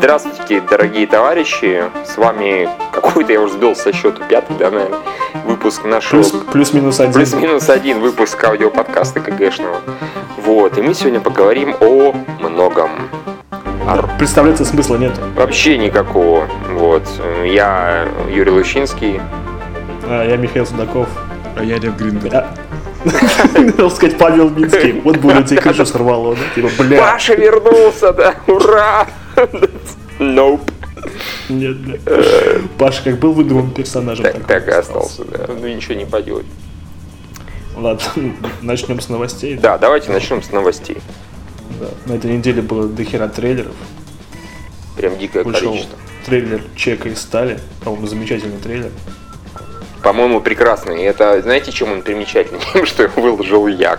Здравствуйте, дорогие товарищи. С вами какой-то, я уже сбил со счету, пятый, да, наверное, выпуск нашего... Плюс, плюс-минус один. Плюс-минус один выпуск аудиоподкаста КГшного. Вот, и мы сегодня поговорим о многом. Представляться смысла нет. Вообще никакого. Вот. Я Юрий Лущинский. А, я Михаил Судаков. А я Лев Гринготт. Я... Хотел сказать Павел Минский. Вот будет тебе крышу сорвало, да? Типа, бля. Паша вернулся, да, ура! Nope. Нет, бля. Паша как был выдуман персонажем. Так, так и остался, да. Ну ничего не поделать. Ладно, начнем с новостей. Да, давайте начнем с новостей. Да. На этой неделе было дохера трейлеров. Прям дикое Вышел количество. трейлер Чека и Стали. По-моему, замечательный трейлер. По-моему, прекрасный. И это, знаете, чем он примечательный? Тем, что его выложил я.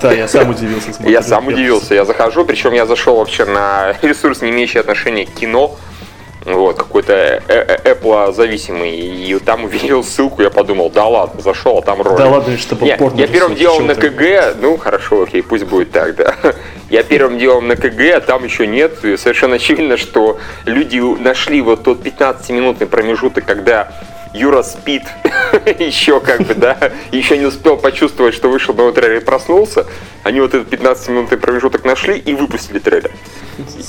Да, я сам удивился. смотря. Я сам удивился. Я захожу, причем я зашел вообще на ресурс, не имеющий отношения к кино. Вот, какой-то э- э- Apple зависимый. И там увидел ссылку, я подумал, да ладно, зашел, а там ролик. Да ладно, Не, порно я первым делом на? КГ, ну хорошо, окей, пусть будет так, да. Я первым делом на КГ, а там еще нет. И совершенно очевидно, что люди нашли вот тот 15-минутный промежуток, когда Юра спит еще как бы, да, еще не успел почувствовать, что вышел новый трейлер и проснулся. Они вот этот 15-минутный промежуток нашли и выпустили трейлер.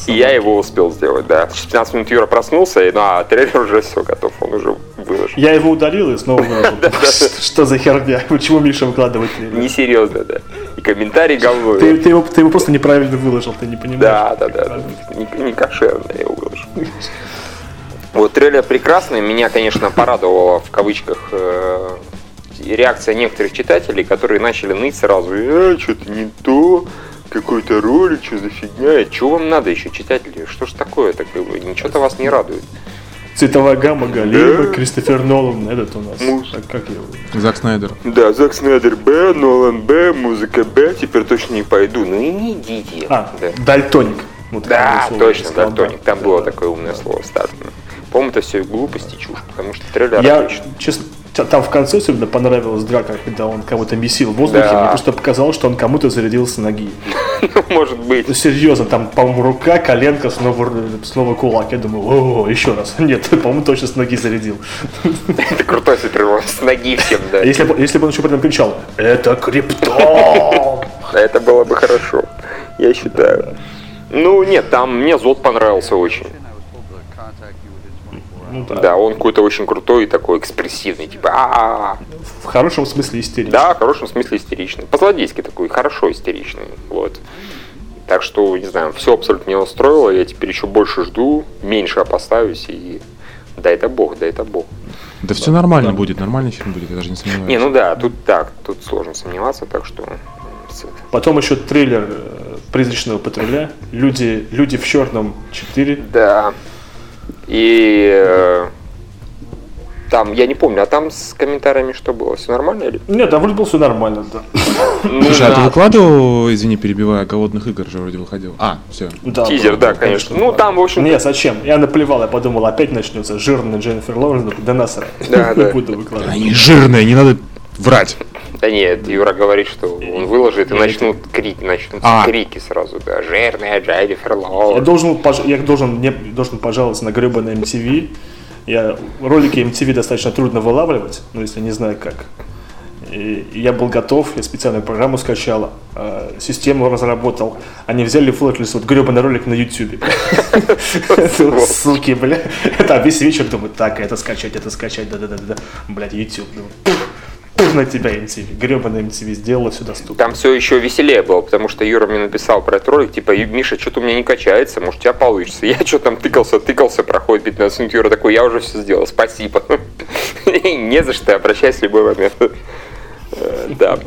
И я его успел сделать, да. Через 15 минут Юра проснулся, и, ну, а трейлер уже все готов, он уже выложен. Я его удалил и снова выложил. Что за херня? Почему Миша выкладывает трейлер? Несерьезно, да. И комментарий говно. Ты, его, просто неправильно выложил, ты не понимаешь. Да, да, да. Не, кошерно я его выложу. Вот трейлер прекрасный. Меня, конечно, порадовала в кавычках э, реакция некоторых читателей, которые начали ныть сразу. Э, что-то не то, какой-то ролик, что за фигня. Что вам надо еще, читатели? Что ж такое-то? Как бы, Ничего-то вас не радует. Цветовая гамма Галеева, Да. Кристофер Нолан, этот у нас. Муж. Так, как его? Зак Снайдер. Да, Зак Снайдер Б, Нолан Б, музыка Б, теперь точно не пойду. Ну и не идите. А, Да. Дальтоник. Вот Да, точно, сказал, Дальтоник. да. Там Да, было да. такое умное слово вставлено. По-моему, это все глупость и чушь, потому что трейлер Я, отличный. честно, там в конце особенно понравилась драка, когда он кого-то месил в воздухе. Да. Мне просто показалось, что он кому-то зарядил с ноги. Может быть. Ну, серьезно, там, по-моему, рука, коленка, снова, снова кулак. Я думаю, о, еще раз. Нет, по-моему, точно с ноги зарядил. Это крутой супер с ноги всем, да. Если бы, если бы он еще при этом кричал, это криптон! Это было бы хорошо, я считаю. Ну, нет, там мне Зод понравился очень. Ну да. Да, он какой-то очень крутой и такой экспрессивный, типа а В хорошем смысле истеричный. Да, в хорошем смысле истеричный. По-злодейски такой, хорошо истеричный. Вот. Так что, не знаю, все абсолютно меня устроило. Я теперь еще больше жду, меньше опасаюсь и да это бог, да это бог. Да все нормально будет, нормальный фильм будет, я даже не сомневаюсь. Не, ну да, тут так, тут сложно сомневаться, так что... Потом еще трейлер э, «Призрачного патруля». Люди, люди в черном 4. Да. И э, там, я не помню, а там с комментариями что было? Все нормально или? Нет, там вроде было все нормально, да. Ну, Слушай, а ты выкладывал, извини, перебивая, голодных игр же вроде выходил. А, все. Да, Тизер, да, было, конечно. Ну, там, в общем, Нет, зачем? Я наплевал, я подумал, опять начнется жирный Дженнифер Лоуренс, да насрать. Да, Не да. буду выкладывать. Они жирные, не надо врать. Да нет, Юра говорит, что он выложит и Я начнут крики, начнутся А. крики сразу, да. Жирная Дженнифер Я Лоуренс. должен, пож- я должен, не, должен пожаловаться на гребаный MTV. Я, ролики MTV достаточно трудно вылавливать, ну, если не знаю как. И я был готов, я специальную программу скачал, э, систему разработал. Они взяли и флотлись вот гребаный ролик на YouTube. Суки, бля. Это весь вечер думаю, так, это скачать, это скачать, да-да-да-да. Блядь, YouTube. На тебя MTV. Гребаный MTV сделала все доступно. Там все еще веселее было, потому что Юра мне написал про этот ролик, типа, «Ю- Миша, что-то у меня не качается, может, у тебя получится. Я что там тыкался, тыкался, проходит 15 минут, Юра такой, я уже все сделал, спасибо. Не за что, обращайся в любой момент. Э, Да.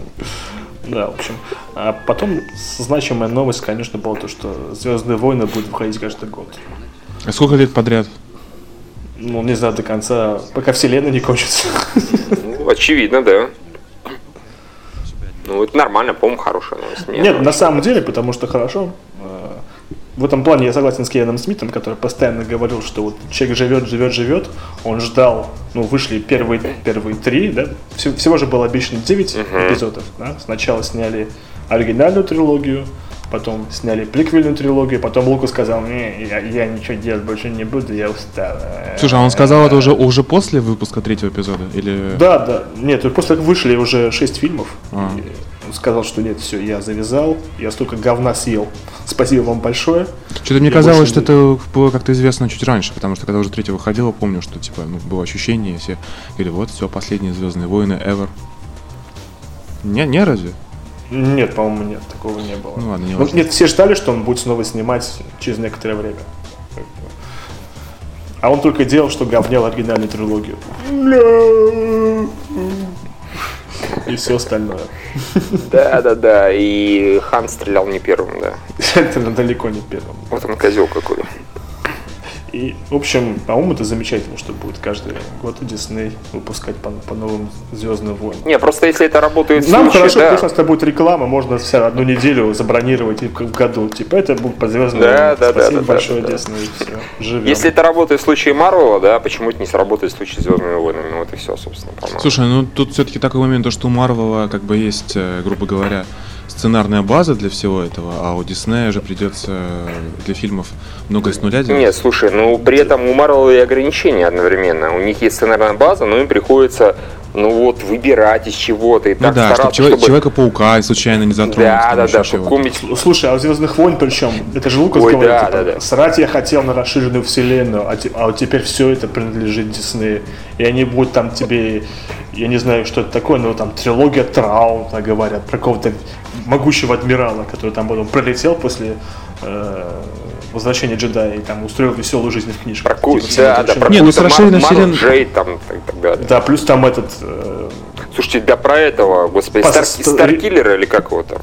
Да, в общем. А потом значимая новость, конечно, была то, что Звездные войны будут выходить каждый год. А сколько лет подряд? Ну, не знаю, до конца, пока вселенная не кончится. Ну, очевидно, да. Ну, это нормально, по-моему, хорошая новость. Мне Нет, она на самом деле, потому что хорошо. Э, В этом плане я согласен с Кевином Смитом, который постоянно говорил, что вот человек живет, живет, живет. Он ждал, ну, вышли первые, первые три, да? Всего, всего же было обещано 9 эпизодов, да? Сначала сняли оригинальную трилогию, потом сняли приквельную трилогию, потом Лука сказал, не, я, я ничего делать больше не буду, я устал. Слушай, а он сказал это уже, уже после выпуска третьего эпизода? Или... Да, да, нет, после как вышли уже шесть фильмов, А. он сказал, что нет, все, я завязал, я столько говна съел, спасибо вам большое. Что-то мне Я казалось, что не- это было как-то известно чуть раньше, потому что когда уже третье выходило, помню, что типа ну, было ощущение, все говорили, вот все, последние Звездные войны ever. Не, не разве? Нет, по-моему, нет, такого не было. Ну ладно, не Ну, важно. нет, все ждали, что он будет снова снимать через некоторое время. А он только делал, что говнял оригинальную трилогию. И все остальное. Да, да, да. И Хан стрелял не первым, да. Это далеко не первым. Вот он козел какой. И, в общем, по-моему, это замечательно, что будет каждый год Дисней выпускать по, по новым Звездным войнам. Не, просто если это работает в Нам случае, хорошо, да. если это будет реклама, можно вся одну неделю забронировать и в году. Типа это будет по звездным Да, войнам. да, да, Спасибо да, да, большое, да, да. Дисней. Все. Живем. Если это работает в случае Марвела, да, почему это не сработает в случае с Звездными войнами? Вот и все, собственно, по-моему. Слушай, ну тут все-таки такой момент, то, что у Марвела как бы есть, э, грубо говоря, сценарная база для всего этого, а у Диснея же придется для фильмов много с нуля делать. Нет, слушай, ну при этом у Марвела и ограничения одновременно. У них есть сценарная база, но им приходится, ну вот, выбирать из чего-то и ну так да, чтобы стараться, Человек- чтобы... Человека-паука случайно не затронуть. Да, да, да, чтобы чего-то. какую-нибудь Слушай, а у Звездных войн причем, это же Лукас Ой, говорит, да, типа, да, да. срать я хотел на расширенную вселенную, а, те- а вот теперь все это принадлежит Диснею. И они будут там тебе, я не знаю, что это такое, но там трилогия Траунта говорят, про какого-то могущего адмирала, который там потом пролетел после э, возвращения джедая и там устроил веселую жизнь в книжках. про Типа, да, да, про Не, ну, с расширенной Мар- Марл вселен- Джейд там и так далее. Да, плюс там этот, э, Слушайте, да про этого, господи, Пас- Стар- ст- Старкиллера или как его там?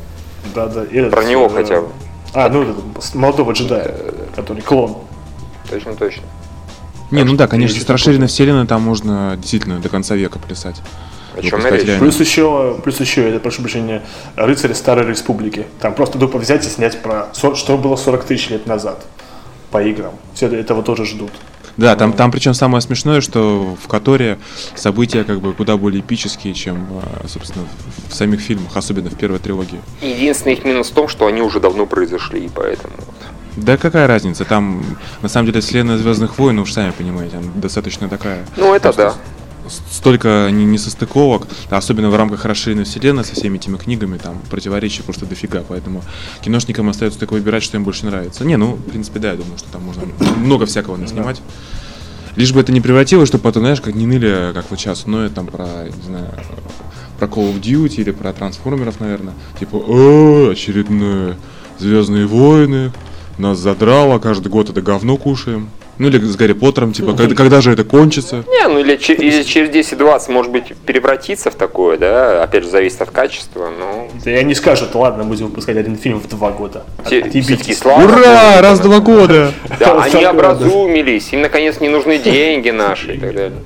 да, да, и этот, Про него э, хотя бы. А, ну молодого джедая, который клон. Точно, точно. Не, ну да, конечно, с расширенной вселенной там можно действительно до конца века плясать. О чем Выпускать речь? Плюс еще, плюс еще, это, прошу прощения, рыцари Старой Республики. Там просто тупо взять и снять про, что было 40 тысяч лет назад по играм. Все этого тоже ждут. Да, там, там причем самое смешное, что в Которе события как бы куда более эпические, чем, а, собственно, в- самих фильмах, особенно в первой трилогии. Единственный их минус в том, что они уже давно произошли, и поэтому... вот. Да какая разница, там, на самом деле, вселенная Звездных войн, уж сами понимаете, она достаточно такая. Ну, это да. Столько не- несостыковок, особенно в рамках расширенной вселенной со всеми этими книгами, там противоречий просто дофига, поэтому киношникам остается только выбирать, что им больше нравится. Не, ну, в принципе, да, я думаю, что там можно много всякого наснимать. Лишь бы это не превратилось, чтобы потом, знаешь, как не ныли, как вот сейчас ноют там про, не знаю, про Call of Duty или про трансформеров, наверное. Типа, «О, очередные Звездные войны, нас задрало, каждый год это говно кушаем. Ну или с Гарри Поттером, типа, когда, когда же это кончится? Не, ну или, или через 10-20, может быть, превратится в такое, да, опять же, зависит от качества, но... Да и они скажут, ладно, будем выпускать один фильм в два года. Те- слава Ура! Раз в два года! Да, они образумились, им наконец не нужны деньги наши и так далее.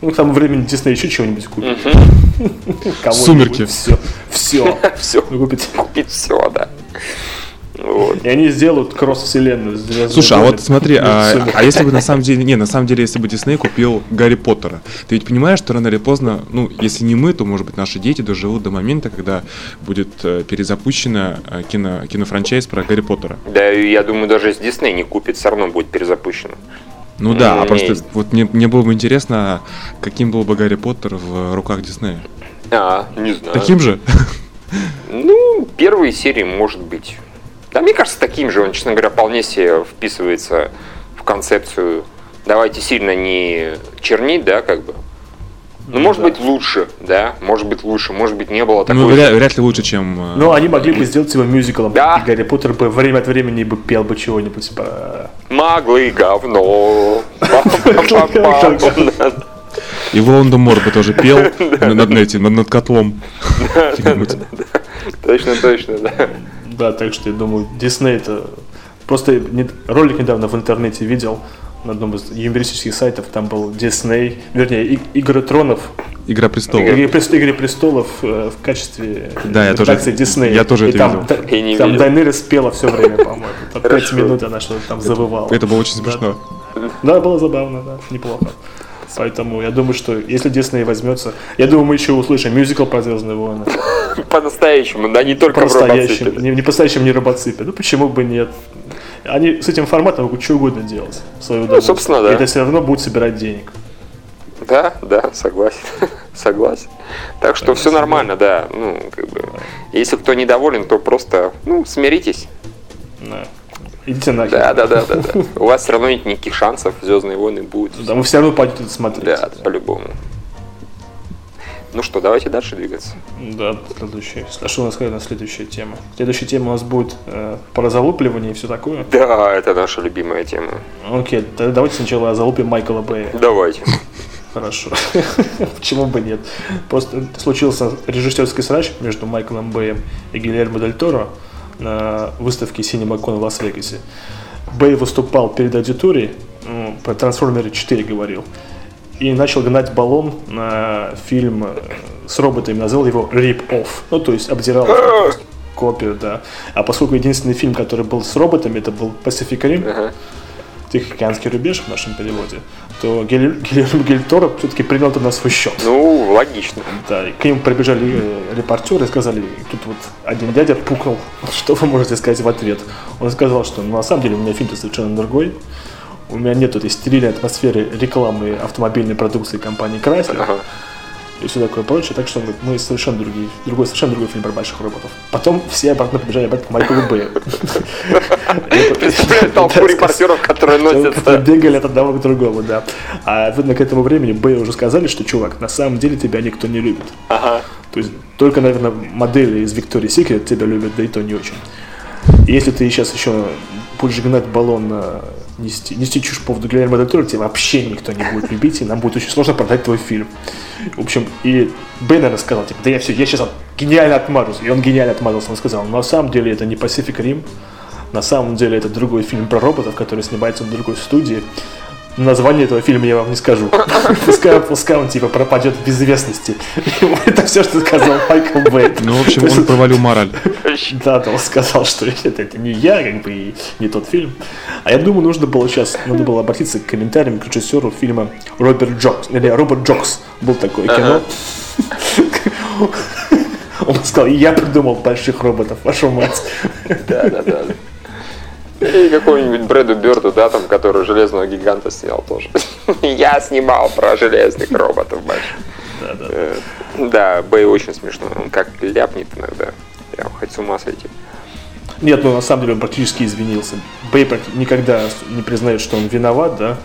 Ну, к тому времени Дисней еще чего-нибудь купит. Сумерки. Все. Все. Все, Купит. купить все, да. Вот. И они сделают кросс-вселенную. с «Звездными Слушай, а войнами». вот смотри, а, а если бы на самом деле, не, на самом деле, если бы Дисней купил Гарри Поттера, ты ведь понимаешь, что рано или поздно, ну, если не мы, то, может быть, наши дети доживут до момента, когда будет э, перезапущена э, кино, кинофранчайз про Гарри Поттера. Да, я думаю, даже если Дисней не купит, все равно будет перезапущено. Ну да, Ну, а просто есть. вот мне, мне было бы интересно, каким был бы Гарри Поттер в руках Диснея. А, не знаю. Таким же? Ну, первые серии, может быть. Да, мне кажется, таким же. Он, честно говоря, вполне себе вписывается в концепцию. Давайте сильно не чернить, да, как бы. Ну, может да. быть, лучше, да, может быть, лучше, может быть, не было Ну, такой... вряд, вряд ли лучше, чем... э, Ну, они могли бы сделать его мюзиклом. Да. И Гарри Поттер бы время от времени бы пел бы чего-нибудь. Типа... Маглы говно. И Волан-де-Мор бы тоже пел над, этим, над, котлом. Точно, точно, да. Да, так что я думаю, Дисней это... Просто ролик недавно в интернете видел на одном из юмористических сайтов, там был Дисней, вернее, И- Игры Тронов, Игра престолов. Игры, Игры престолов э, в качестве Да, я тоже- редакции Диснея. я тоже И это там, видел. та- не там. Дайнерис пела все время, по-моему. Там Пять Хорошо. минут она что-то там завывала. Это было очень смешно. Да, было забавно, да, неплохо. Поэтому я думаю, что если Дисней возьмется, я думаю, мы еще услышим мюзикл про Звездные войны. По-настоящему, да, не только По-настоящему. Не, не по-настоящему не робоципе. Ну почему бы нет? Они с этим форматом могут что угодно делать. в удовольствие. Ну, собственно, да. И это все равно будет собирать денег. Да, да, согласен. согласен. Так что все нормально, да. Ну, как бы, если кто недоволен, то просто, ну, смиритесь. Да. Идите нахер. Да, да, да, да, да. У вас все равно нет никаких шансов, Звездные войны будут. Да, вы все равно пойдете смотреть. Да, по-любому. Ну что, давайте дальше двигаться. Да, следующая. А что у нас нас следующая тема? Следующая тема у нас будет э, про залупливание и все такое. Да, это наша любимая тема. Окей, тогда давайте сначала залупим Майкла Бэя. Давайте. Хорошо. Почему бы нет? Просто случился режиссерский срач между Майклом Бэем и Гильермо Дель Торо на выставке CinemaCon в Лас-Вегасе. Бэй выступал перед аудиторией, ну, про Трансформеры 4 говорил, и начал гнать баллон на фильм э, с роботами, назвал его Rip Off, ну то есть обдирал копию, да. А поскольку единственный фильм, который был с роботами, это был Pacific Rim, Ага. Тихоокеанский рубеж в нашем переводе, то Гиль- Гильермо Дель Торо все-таки принял это на свой счет. Ну, логично. Да, и к ним прибежали э, репортеры и сказали, тут вот один дядя пукнул, что вы можете сказать в ответ? Он сказал, что ну, на самом деле у меня фильм-то совершенно другой, у меня нет этой стерильной атмосферы рекламы автомобильной продукции компании Chrysler Ага. И все такое прочее, так что он говорит, мы совершенно другие, другой, совершенно другой фильм про больших роботов. Потом все обратно побежали обратно к Майклу Бэю. Представляю толпу репортеров, которые носятся. Бегали от одного к другому, да. А видно, к этому времени Бэй уже сказали, что, чувак, на самом деле тебя никто не любит. Ага. То есть только, наверное, модели из Victoria's Secret тебя любят, да и то не очень. Если ты сейчас еще будешь гнать баллон, на- нести, нести чушь по поводу Гильермо Дель Торо, тебя вообще никто не будет любить, и нам будет очень сложно продать твой фильм. В общем, и Бэй, наверное, сказал, типа, да я все, я сейчас гениально отмажусь. И он гениально отмазался, он сказал, на самом деле это не Pacific Rim, на самом деле это другой фильм про роботов, который снимается в другой студии. Название этого фильма я вам не скажу. Пускай, пускай он типа пропадет в безвестности. Это все, что сказал Майкл Бэй. Ну, в общем, он провалил мораль. да, да, он сказал, что это, это не я, как бы, и не тот фильм. А я думаю, нужно было сейчас, надо было обратиться к комментариям к режиссеру фильма Роберт Джокс. Или Роберт Джокс. Был такое кино. Он сказал, я придумал больших роботов, вашу мать. Да, да, да. И какой-нибудь Брэду Бёрду, да, там, который Железного гиганта снял тоже. Я снимал про железных роботов больших. Да, да. Э, Да, Бэй очень смешно. Он как ляпнет иногда. Прям хоть с ума сойти. Нет, ну на самом деле он практически извинился. Бэй никогда не признает, что он виноват, да.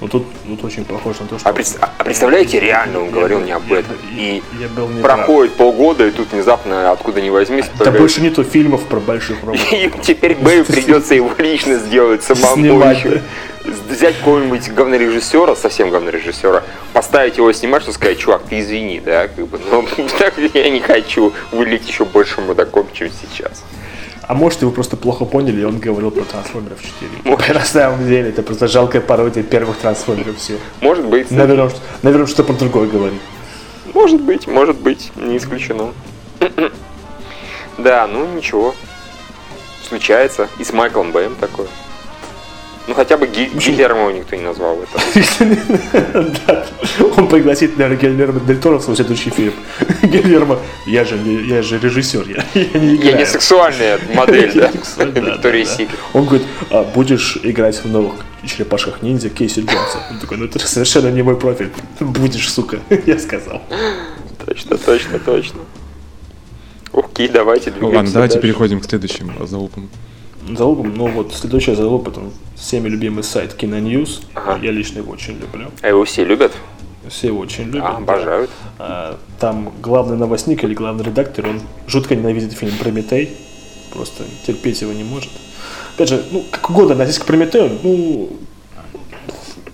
Но тут, тут очень похоже на то, что... А, пред- а представляете, реально он говорил не об Я- этом. И я был не прав. проходит полгода, и тут внезапно откуда ни возьмись, Да появляется- больше нету фильмов про больших роботов. И теперь Бэю придется его лично сделать самому еще. Взять какого-нибудь говнорежиссера, совсем говнорежиссера, поставить его снимать, что сказать, чувак, ты извини, да, как бы, но так я не хочу вылить еще больше мудаком, чем сейчас. А может, его просто плохо поняли, и он говорил про трансформеров 4. Может. На самом деле, это просто жалкая пародия первых трансформеров все. Может быть, Наверное, что- наверное, что про другое говорит. может быть, может быть, не исключено. Да, ну ничего. Случается. И с Майклом Бэем такое. Ну хотя бы Ги- Гильермо никто не назвал это. Да. Он пригласит, наверное, Гильермо Дель Торо в свой следующий фильм. Гильермо, я же, не- я же режиссер, я, я не Я играю. не сексуальная модель, да? Виктория. Секрет. Он говорит, а, будешь играть в новых черепашках ниндзя Кейси Джонса. Он такой, ну это совершенно не мой профиль. Будешь, сука, я сказал. Точно, точно, точно. Окей, давайте двигаемся ладно, давайте дальше. переходим к следующим залупам. Залупом, ну вот следующий залуп, это всеми любимый сайт Киноньюз. Ага. Я лично его очень люблю. А его все любят? Все его очень любят. А, обожают. А, Там главный новостник или главный редактор, он жутко ненавидит фильм «Прометей». Просто терпеть его не может. Опять же, ну, как угодно относись к «Прометею», ну,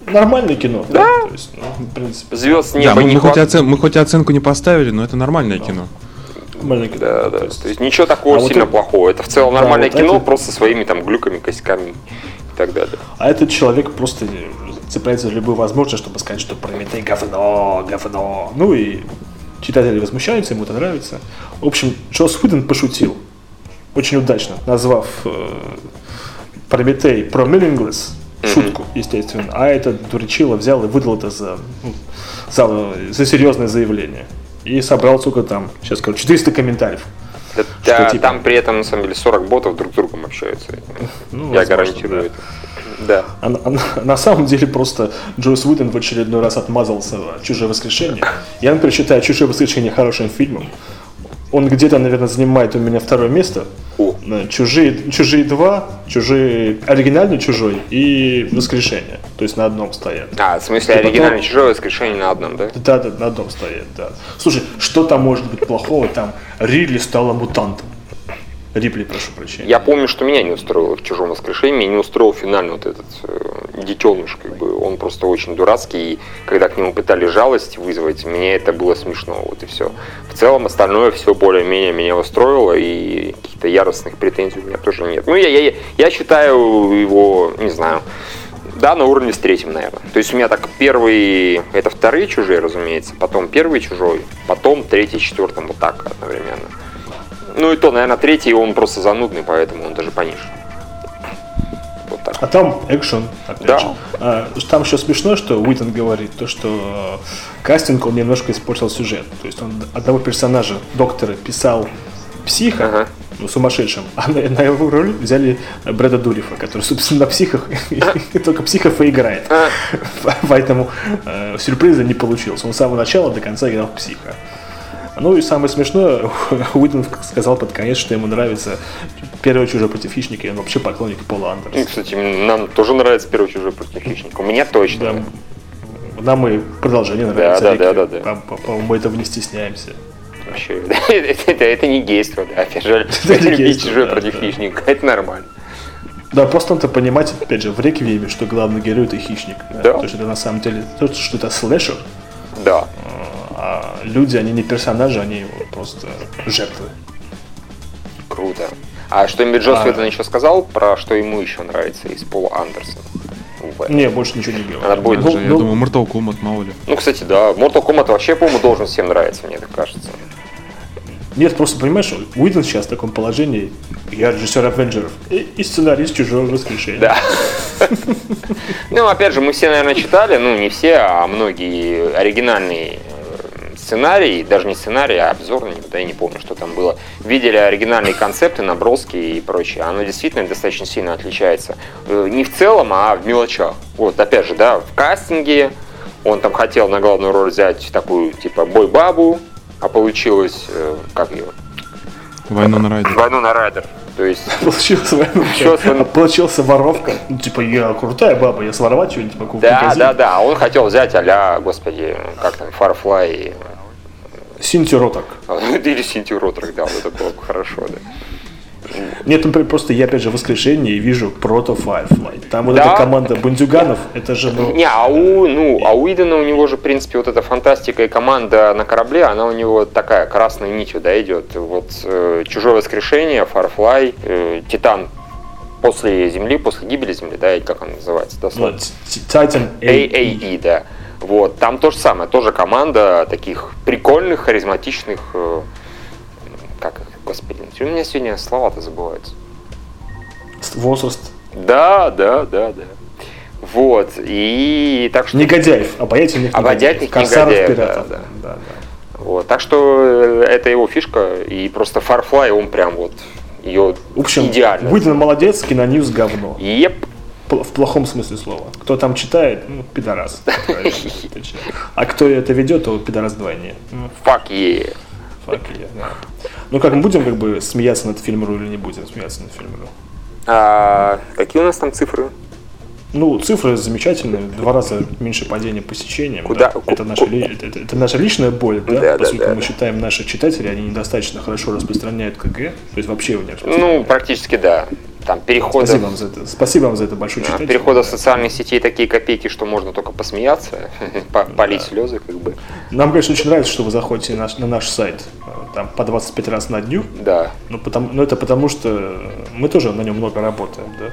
нормальное кино. Да. То есть, ну, в принципе, Звезд Да, неба мы, не мы хоть оцен- мы хоть и оценку не поставили, но это нормальное кино. нормальное кино. Да, да. То есть ничего такого А вот сильно это- плохого. Это в целом Да, нормальное вот кино, это- просто своими там глюками, косяками так далее. А этот человек просто цепляется за любую возможность, чтобы сказать, что Прометей говно, говно. Ну и читатели возмущаются, ему это нравится. В общем, Джос Уидон пошутил, очень удачно, назвав э, Прометей про Meaningless, шутку, естественно, а этот дурачило взял и выдал это за, ну, за, за серьезное заявление. И собрал, сколько там, сейчас скажу, 400 комментариев. Да, Что типа? Там при этом, на самом деле, 40 ботов друг с другом общаются. Ну, Я возможно, гарантирую да. это. Да. А, на- а на- самом деле просто Джойс Уидон в очередной раз отмазался в «Чужое воскрешение». Я, например, считаю «Чужое воскрешение» хорошим фильмом. Он где-то, наверное, занимает у меня второе место. О. Чужие, Чужие 2, Чужие, оригинальный Чужой и Воскрешение. То есть на одном стоят. А, в смысле, И потом- оригинальное чужое воскрешение на одном, да? Да, да, на одном стоят, да. Слушай, что там может быть плохого? Там Ридли стала мутантом. Рипли, прошу прощения. Я помню, что меня не устроило в чужом воскрешении, не устроил финальный вот этот э, детеныш, как бы он просто очень дурацкий, и когда к нему пытались жалость вызвать, мне это было смешно, вот и все. В целом остальное все более-менее меня устроило, и каких-то яростных претензий у меня тоже нет. Ну, я, я, я считаю его, не знаю, да, на уровне с третьим, наверное. То есть у меня так первый, это вторые чужие, разумеется, потом первый чужой, потом третий, четвертый, вот так одновременно. Ну и то, наверное, третий он просто занудный, поэтому он даже пониже. Вот так. А там экшен, опять Да. же. А, там еще смешно, что Уитон говорит, то, что э, кастинг, он немножко испортил сюжет. То есть он одного персонажа, доктора, писал психа, Ага. ну, сумасшедшим, а на, на его роль взяли Брэда Дурифа, который, собственно, на психах, только психов и играет. Поэтому э, сюрприза не получился. Он с самого начала до конца играл психа. Ну и самое смешное, Уитон сказал под конец, что ему нравится первый чужой против хищника, и он вообще поклонник Пола И, Андерса. кстати, нам тоже нравится первый чужой против хищника. Мне точно. Да. Нам и продолжение нравится. да, да, да, да. По- По-моему, мы этого не стесняемся. Вообще, это, это- не гейство, да, опять же, Это не любить чужой да, против да. хищника, это нормально. Да, просто надо понимать, опять же, в Реквиеме, что главный герой это хищник. Да. То есть это на самом деле то, что это слэшер, Да. А люди, они не персонажи, они вот просто жертвы. Круто. А что-нибудь Джос А. Еще сказал, про что ему еще нравится из Пола Андерсона? Не, больше ничего не говорю. Надо будет Ну, Даже, я ну, думаю, Mortal Kombat, мало ли. Ну, кстати, да, Mortal Kombat вообще, по-моему, должен всем нравиться, мне так кажется. Нет, просто понимаешь, Уидон сейчас в таком положении, я режиссер Авенджеров и, и сценарист чужого воскрешения. Да. Ну, опять же, мы все, наверное, читали, ну, не все, а многие оригинальные э, сценарии, даже не сценарий, а обзорный, да, я не помню, что там было, видели оригинальные концепты, наброски и прочее. Оно действительно достаточно сильно отличается. Э, Не в целом, а в мелочах. Вот, опять же, да, в кастинге он там хотел на главную роль взять такую, типа, бой-бабу, а получилось, э, как ее, Войну на райде. Войну на Райдер. То есть, Получился, Получился- а получился воровка. Ну, типа, я крутая баба, я своровать что-нибудь могу да, да, да, он хотел взять а господи, как там, Farfly, Синтию Роток. или Синтию Ротрак, да, вот это было бы хорошо, да. Нет, например, просто я опять же в воскрешении вижу прото Firefly. Там вот Да. эта команда бандюганов, это же, ну, Не, а у, ну, а у Идена у него же, в принципе, вот эта фантастика и команда на корабле, она у него такая красной нитью, да, идет. Вот э, Чужое воскрешение, Farfly, э, Титан после Земли, после гибели Земли, да, и как он называется, ну, дословно. Titan AE. AAE, да. Вот, там то же самое, тоже команда таких прикольных, харизматичных, э, господи, у меня сегодня слова-то забываются. Возраст. Да, да, да, да. Вот, и так что... Негодяев, обаятельных Обаятельных Корсаров, негодяев, пиратов. да, Да, да. Вот, так что э, это его фишка, и просто Farfly, он прям вот ее В общем, идеально. Уидон молодец, киноньюз говно. Еп. Пл- В плохом смысле слова. Кто там читает, ну, пидорас. А кто это ведет, то пидорас двойне. Fuck yeah. fuck yeah, да. Ну как, мы будем как бы смеяться над фильмом или не будем смеяться над фильмом? А, какие у нас там цифры? Ну, цифры замечательные, два раза меньше падения посещениям. Куда- да. это, наша, это, это- наша личная боль, да, Да, поскольку да, мы да. считаем, наши читатели, они недостаточно хорошо распространяют КГ, то есть вообще его не Ну, практически да. Там переходы, Спасибо вам за это. Спасибо вам за это большое читатель. переходы в социальных сетей такие копейки, что можно только посмеяться, по- полить слезы, как бы. Нам, конечно, очень нравится, что вы заходите на наш, на наш сайт э, там по 25 раз на дню. Да. Ну, потому, ну, это потому, что мы тоже на нем много работаем, да.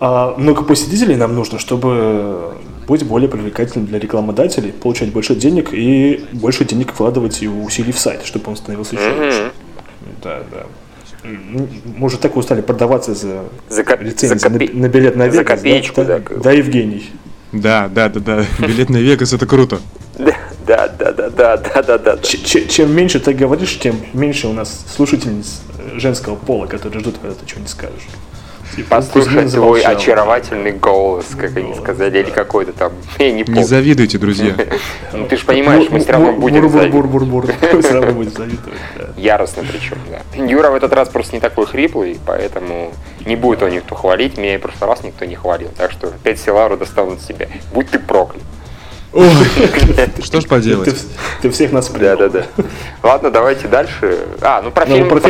А много посетителей нам нужно, чтобы быть более привлекательным для рекламодателей, получать больше денег и больше денег вкладывать и усилий в сайт, чтобы он становился еще лучше. Мгм. Да, да. Мы уже так устали продаваться за, За ко- рецензии за на, копе- на билет на за Вегас. копеечку, да, да, бы. да, Евгений. Да, да, да, да. Билет на Вегас это круто. Да, Да, да, да, да, да, да, да. Чем меньше ты говоришь, тем меньше у нас слушательниц женского пола, которые ждут, когда ты что-нибудь скажешь. Типа, Послушать замолчал. очаровательный голос, как они сказали, или какой-то там, я не Не помню. завидуйте, друзья. Ну ты же понимаешь, мы все равно будем завидовать. Бур-бур-бур-бур. Все равно будем завидовать, да. Яростно причем, да. Юра в этот раз просто не такой хриплый, поэтому не будет его никто хвалить. Меня и в прошлый раз никто не хвалил. Так что пять силару достанут себе. Будь ты проклят. Что ж поделать? ты всех нас Да, предал. да, да. Ладно, давайте дальше. А, ну про Ну, фильм, про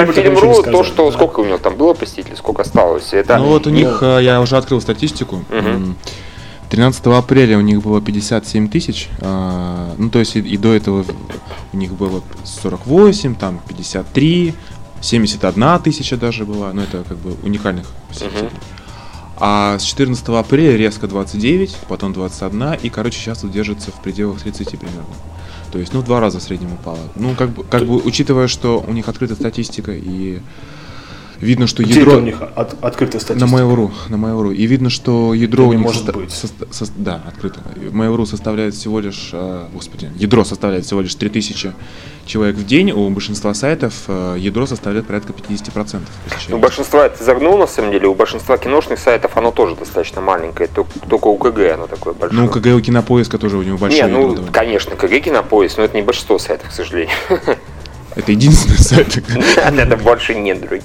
Ру, то, что да. сколько у него там было посетителей, сколько осталось. Это Ну вот у них, э, я уже открыл статистику. Мгм. М, 13 апреля у них было 57 тысяч, а, ну то есть и, и до этого у них было 48, там 53, 71 тысяча даже была, но это как бы уникальных посетителей. А с 14 апреля резко 29, потом 21, и, короче, сейчас вот держится в пределах 30 примерно. То есть, ну, в два раза в среднем упало. Ну, как бы, как бы учитывая, что у них открыта статистика, и видно, что Где ядро... это у них от- открытая На статистика? Mail.ru, на Mail.ru. И видно, что ядро Это у них может соста- быть. соста- сос- да, открыто. Mail.ru составляет всего лишь, э, господи, ядро составляет всего лишь 3000 человек в день. У большинства сайтов э, ядро составляет порядка 50% У большинства это загнул, на самом деле, у большинства киношных сайтов оно тоже достаточно маленькое, тол- только у КГ оно такое большое. Ну, КГ у кинопоиска тоже у него большое Не, ну, ядро конечно, КГ кинопоиск, но это не большинство сайтов, к сожалению. Это единственный сайт. Это больше нет других.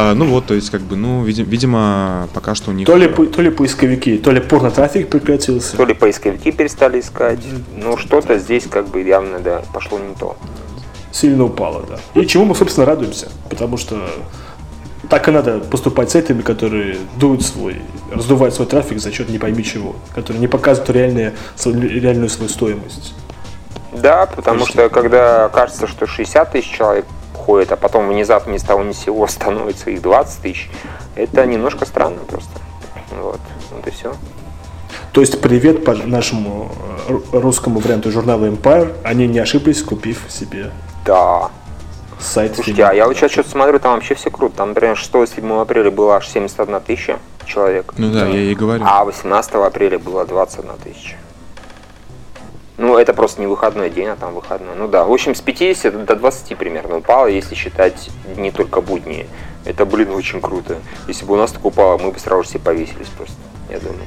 А, Ну вот, то есть, как бы, ну, види- видимо, пока что у них... То ли, то ли поисковики, то ли порно-трафик прекратился. То ли поисковики перестали искать, ну что-то здесь как бы явно, да, пошло не то. Сильно упало, да. И чему мы, собственно, радуемся. Потому что так и надо поступать с этими, которые дуют свой, раздувают свой трафик за счет не пойми чего, которые не показывают реальные, реальную свою стоимость. Да, потому что когда кажется, что 60 тысяч человек ходит, а потом внезапно ни с того ни с сего становится их 20 тысяч, это немножко странно просто. Вот, вот и все. То есть привет по нашему э, ру- русскому варианту журнала Empire. Они не ошиблись, купив себе Да. сайт. Слушайте, а я вот сейчас что-то смотрю, там вообще все круто. Там, например, 6-7 апреля было аж 71 тысяча человек. Ну да, я ей говорю. А 18 апреля было 21 тысяча. Ну, это просто не выходной день, а там выходной. Ну да, в общем, с 50 до 20 примерно упало, если считать не только будние. Это, блин, очень круто. Если бы у нас так упало, мы бы сразу же все повесились просто, я думаю.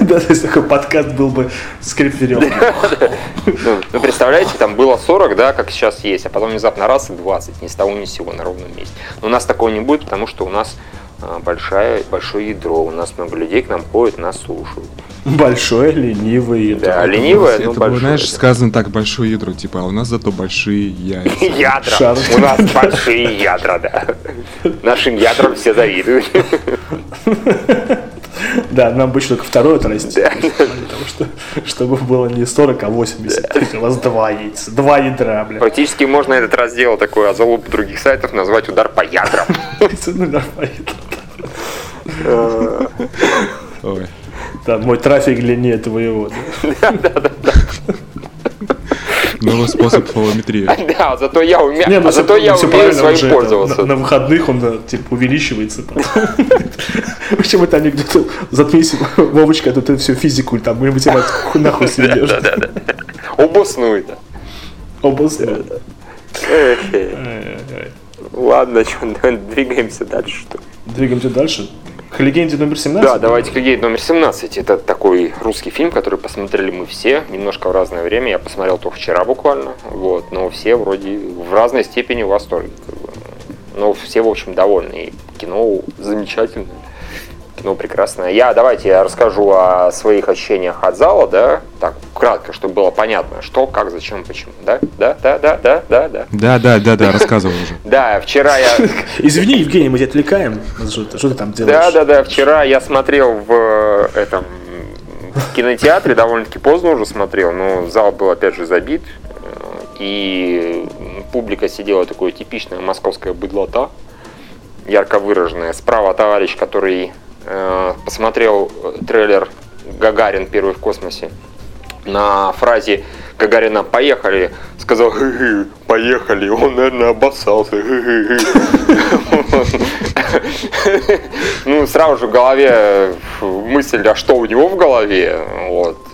Да, то есть такой подкаст был бы скрип веревки. Ну, представляете, там было 40, да, как сейчас есть, а потом внезапно раз и 20, ни с того ни с сего на ровном месте. Но у нас такого не будет, потому что у нас большая, большое ядро, у нас много людей к нам ходят, нас слушают. Большое, ленивый. Да, это- ленивое, это ну было, большое. знаешь, сказано так, большое ядро, типа, а у нас зато большие яйца. Ядра. Шар. У нас большие ядра, да. Нашим ядрам все завидуют. Да, нам бы еще только второе. Потому что, чтобы было не 40, а 80. У вас два яйца, два ядра, бля. Практически можно этот раздел такой, а залуп других сайтов назвать удар по ядрам. Ну, нормально. Ой. Да, мой трафик длиннее твоего. да. Новый способ фалометрии. Да, зато я умею, Не, ну а зато я умею своим пользоваться. На, на выходных он да, типа увеличивается. В общем, это анекдот. Заткнись, Вовочка, то ты всю физику там и математику хуй нахуй сведешь. Обоснуй, да. Эх. Ай-яй-яй. Ладно, что, двигаемся дальше, что ли? Двигаемся дальше. К легенде номер 17. Да, давайте к легенде номер 17. Это такой русский фильм, который посмотрели мы все, немножко в разное время. Я посмотрел только вчера буквально, вот, но все вроде в разной степени в восторге. Но все, в общем, довольны. И кино замечательное, кино прекрасное. Я, давайте я расскажу о своих ощущениях от зала, да, так, кратко, чтобы было понятно, что, как, зачем, почему, да, да, да, да, да, да, да. Да, да, да, да, рассказывал уже. Да, вчера я... Извини, Евгений, мы тебя отвлекаем. Что ты, там делаешь? Да, да, да. Вчера я смотрел в э, этом в кинотеатре, довольно-таки поздно уже смотрел, но зал был опять же забит. э, И публика сидела такое типичное московское быдлота, ярко выраженное. Справа товарищ, который посмотрел э, трейлер Гагарин первый в космосе. На фразе Гагарина «Поехали» сказал «Хы-хы, поехали». Он, наверное, обоссался. «Хы-хы-хы». Ну, сразу же в голове мысль, а что у него в голове?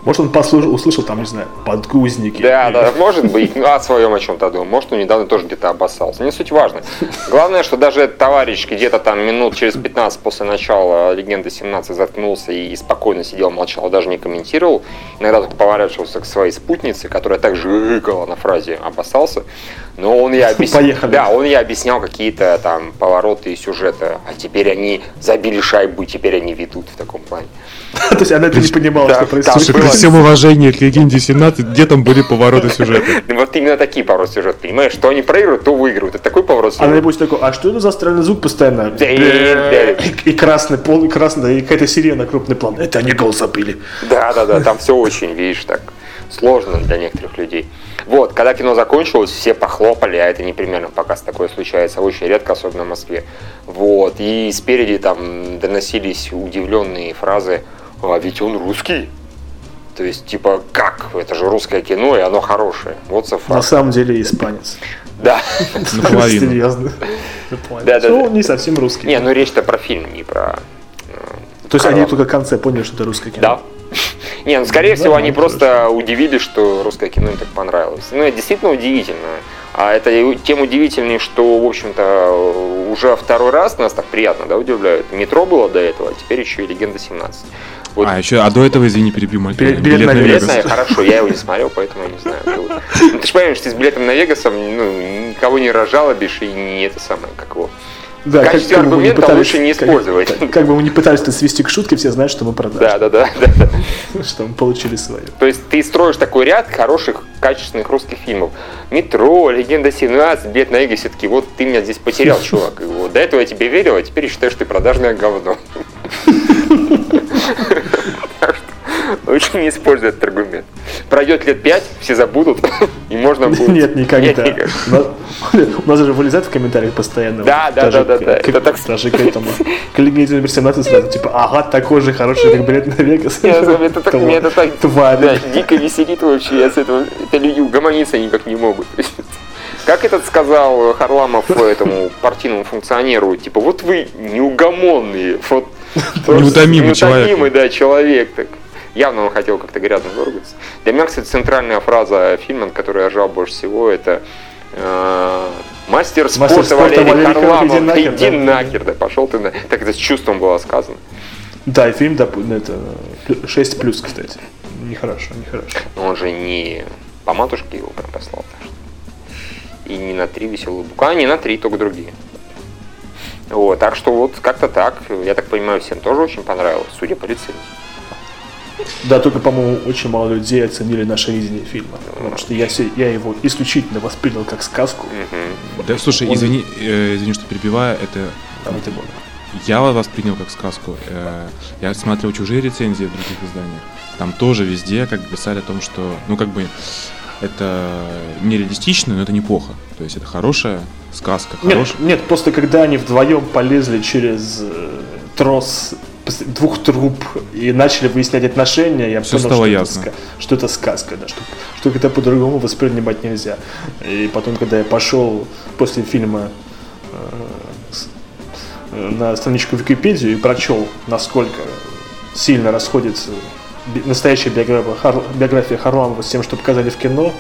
Может, он послушал, услышал там, не знаю, подгузники. Да, да, может быть. Ну, о своем о чем-то думал. Может, он недавно тоже где-то обоссался. Не суть важно. Главное, что даже этот товарищ где-то там минут через 15 после начала «Легенды 17» заткнулся и спокойно сидел, молчал, даже не комментировал. Иногда только поворачивался к своей спутнице, которая также рыкала на фразе «обоссался». Но он я объяснял, Поехали. да, он я объяснял какие-то там повороты сюжета, а теперь они забили шайбу, и теперь они ведут в таком плане. То есть она это не понимала, что происходит. Слушай, при всем уважении к легенде 17, где там были повороты сюжета? Вот именно такие повороты сюжета, понимаешь? Что они проигрывают, то выигрывают. Это такой поворот Она сюжета. будет такой, а что это за странный звук постоянно? И, и красный пол, и красный, и какая-то сирена, крупный план. Это они гол забили. Да, да, да, там все очень, видишь, так сложно для некоторых людей. Вот, когда кино закончилось, все похлопали, а это непременно показ такое случается, очень редко, особенно в Москве. Вот, и спереди там доносились удивленные фразы, а ведь он русский. То есть, типа, как? Это же русское кино, и оно хорошее. Вот На самом деле испанец. Да. Наполовину. Серьезно. Да, да, Ну, да. не совсем русский. Не, ну речь-то про фильм, не про... э, То есть они только в конце поняли, что это русское кино. Да. Не, ну скорее всего они просто удивились, что русское кино им так понравилось. Ну, это действительно удивительно. А это тем удивительнее, что, в общем-то, уже второй раз нас так приятно да, удивляют. Метро было до этого, а теперь еще и Легенда 17. Вот А, еще, а до этого, извини, перебью, Маль- Билет- билет, билет на на Вегас. Билет на- хорошо, я его не смотрел, поэтому я не знаю. Ну, ну, ты же понимаешь, ты с билетом на Вегасом ну, никого не разжалобишь и не это самое, как его. Да, В качестве как не аргумента пытались- лучше не как- использовать. Как, как бы мы не пытались это свести к шутке, все знают, что мы продали. Да, да, да, да. да. Что мы получили свое. То есть ты строишь такой ряд хороших, качественных русских фильмов. Метро, Легенда 17, Билет на Вегасе, таки вот ты меня здесь потерял, чувак. Вот до этого я тебе верил, а теперь считаешь, ты продажное говно. Лучше не используй этот аргумент. Пройдет лет пять, все забудут, и можно будет... Нет, никогда. Нет, никогда. У нас- же вылезает в комментариях постоянно. Да, вот да, да, да, к- да. к- Это так- Даже к этому. К Легенде номер 17 сразу, типа, ага, такой же хороший, как билет на Вегас. Я знаю, Это так, меня это так Тварь. да, дико веселит вообще. Я с этого, это люди угомониться никак не могут. Как этот сказал Харламов этому партийному функционеру, типа, вот вы неугомонные, вот Неутомимый человек. неутомимый, да, человек. Так. Явно он хотел как-то грязно выругаться. Для меня, кстати, центральная фраза фильма, на которую я ржал больше всего, это э, Мастер спорта, Мастер спорта Валерий Валерий Харламов. Иди нахер, Иди да. нахер, да, пошел ты на... Так это с чувством было сказано. Да, и фильм, доп- это 6 плюс, кстати. Нехорошо, нехорошо. Но он же не по матушке его прям послал. И не на три веселые буквы, а не на три, только другие. Вот, так что вот как-то так. Я так понимаю, всем тоже очень понравилось, судя по рецензии. Да, только, по-моему, очень мало людей оценили наше видение фильма. Потому что я, я его исключительно воспринял как сказку. Да, слушай, Он- извини, э, извини, что перебиваю, это это было. я воспринял как сказку. Э, Я смотрел чужие рецензии в других изданиях. Там тоже везде как бы писали о том, что, ну как бы, это нереалистично, но это неплохо. То есть это хорошая сказка, Нет, хорошая. нет, просто когда они вдвоем полезли через э, трос двух труб и начали выяснять отношения, я Всё понял, стало что, ясно. Это, ска- что это сказка, да, что, что это по-другому воспринимать нельзя. И потом, когда я пошел после фильма э, э, на страничку Википедию и прочел, насколько сильно расходится би- настоящая биография, Хар- биография Харламова с тем, что показали в кино,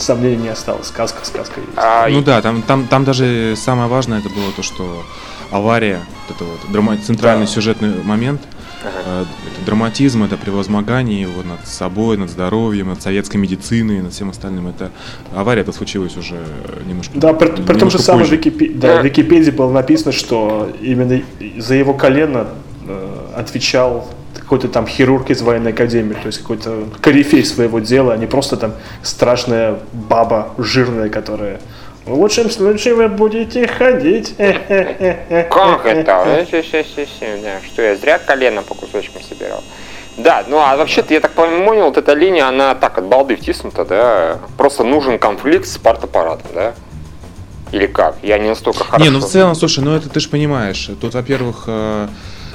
сомнений не осталось. Сказка, сказка есть. А, Ну и- да, там, там, там даже самое важное это было то, что авария, вот это вот драма- центральный Да. сюжетный момент, э, это драматизм, это превозмогание его над собой, над здоровьем, над советской медициной, над всем остальным. Это авария это случилась уже немножко. Да, при, при том же самом позже. Википе- да, в Википедии было написано, что именно за его колено э, отвечал какой-то там хирург из военной академии, то есть какой-то корифей своего дела, а не просто там страшная баба жирная, которая в лучшем случае вы будете ходить. Как это? Э. Что я зря колено по кусочкам собирал. Да, ну а вообще-то, я так понял, вот эта линия, она так от балды втиснута, да? Просто нужен конфликт с партаппаратом, да? Или как? Я не настолько хорошо. Не, ну в целом, слушай, ну это ты же понимаешь. Тут, во-первых, э,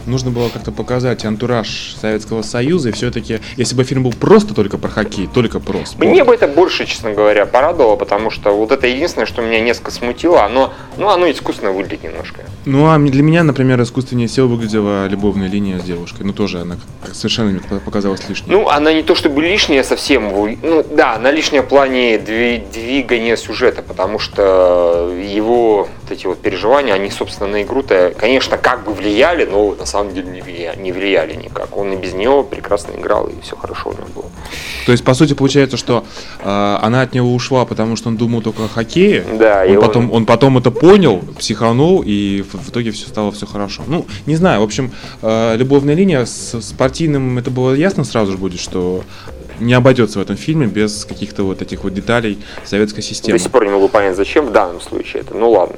нужно было как-то показать антураж Советского Союза, и все-таки, если бы фильм был просто только про хоккей, только про спорт. Мне бы это больше, честно говоря, порадовало, потому что вот это единственное, что меня несколько смутило, оно, ну, оно искусственно выглядит немножко. Ну, а для меня, например, искусственнее всего выглядела любовная линия с девушкой. Ну, тоже она совершенно мне показалась лишней. Ну, она не то чтобы лишняя совсем, ну, да, она лишняя в плане двигания сюжета, потому что его вот эти вот переживания, они, собственно, на игру-то, конечно, как бы влияли, но на самом деле не влияли, не влияли никак. Он и без него прекрасно играл, и все хорошо у него было. То есть, по сути, получается, что э, она от него ушла, потому что он думал только о хоккее. Да, он, и потом, он... он потом это понял, психанул, и в, в итоге все стало все хорошо. Ну, не знаю, в общем, э, любовная линия с спортивным, это было ясно сразу же будет, что не обойдется в этом фильме без каких-то вот этих вот деталей советской системы. До сих пор не могу понять, зачем в данном случае это. Ну ладно.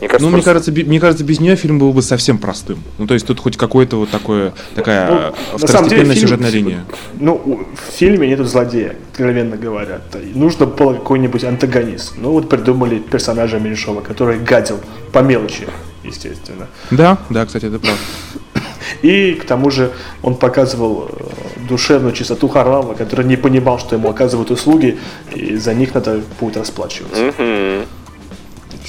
Мне кажется, ну, просто... мне, кажется, мне кажется, без нее фильм был бы совсем простым. Ну, то есть тут хоть какое-то вот такое, такая ну, второстепенная сюжетная фильм, линия. Ну, в фильме нету злодея, откровенно говоря. Нужно было какой-нибудь антагонист. Ну, вот придумали персонажа Меньшова, который гадил по мелочи, естественно. Да, да, кстати, это правда. И к тому же он показывал э, душевную чистоту Харлама, который не понимал, что ему оказывают услуги, и за них надо будет расплачиваться. Mm-hmm.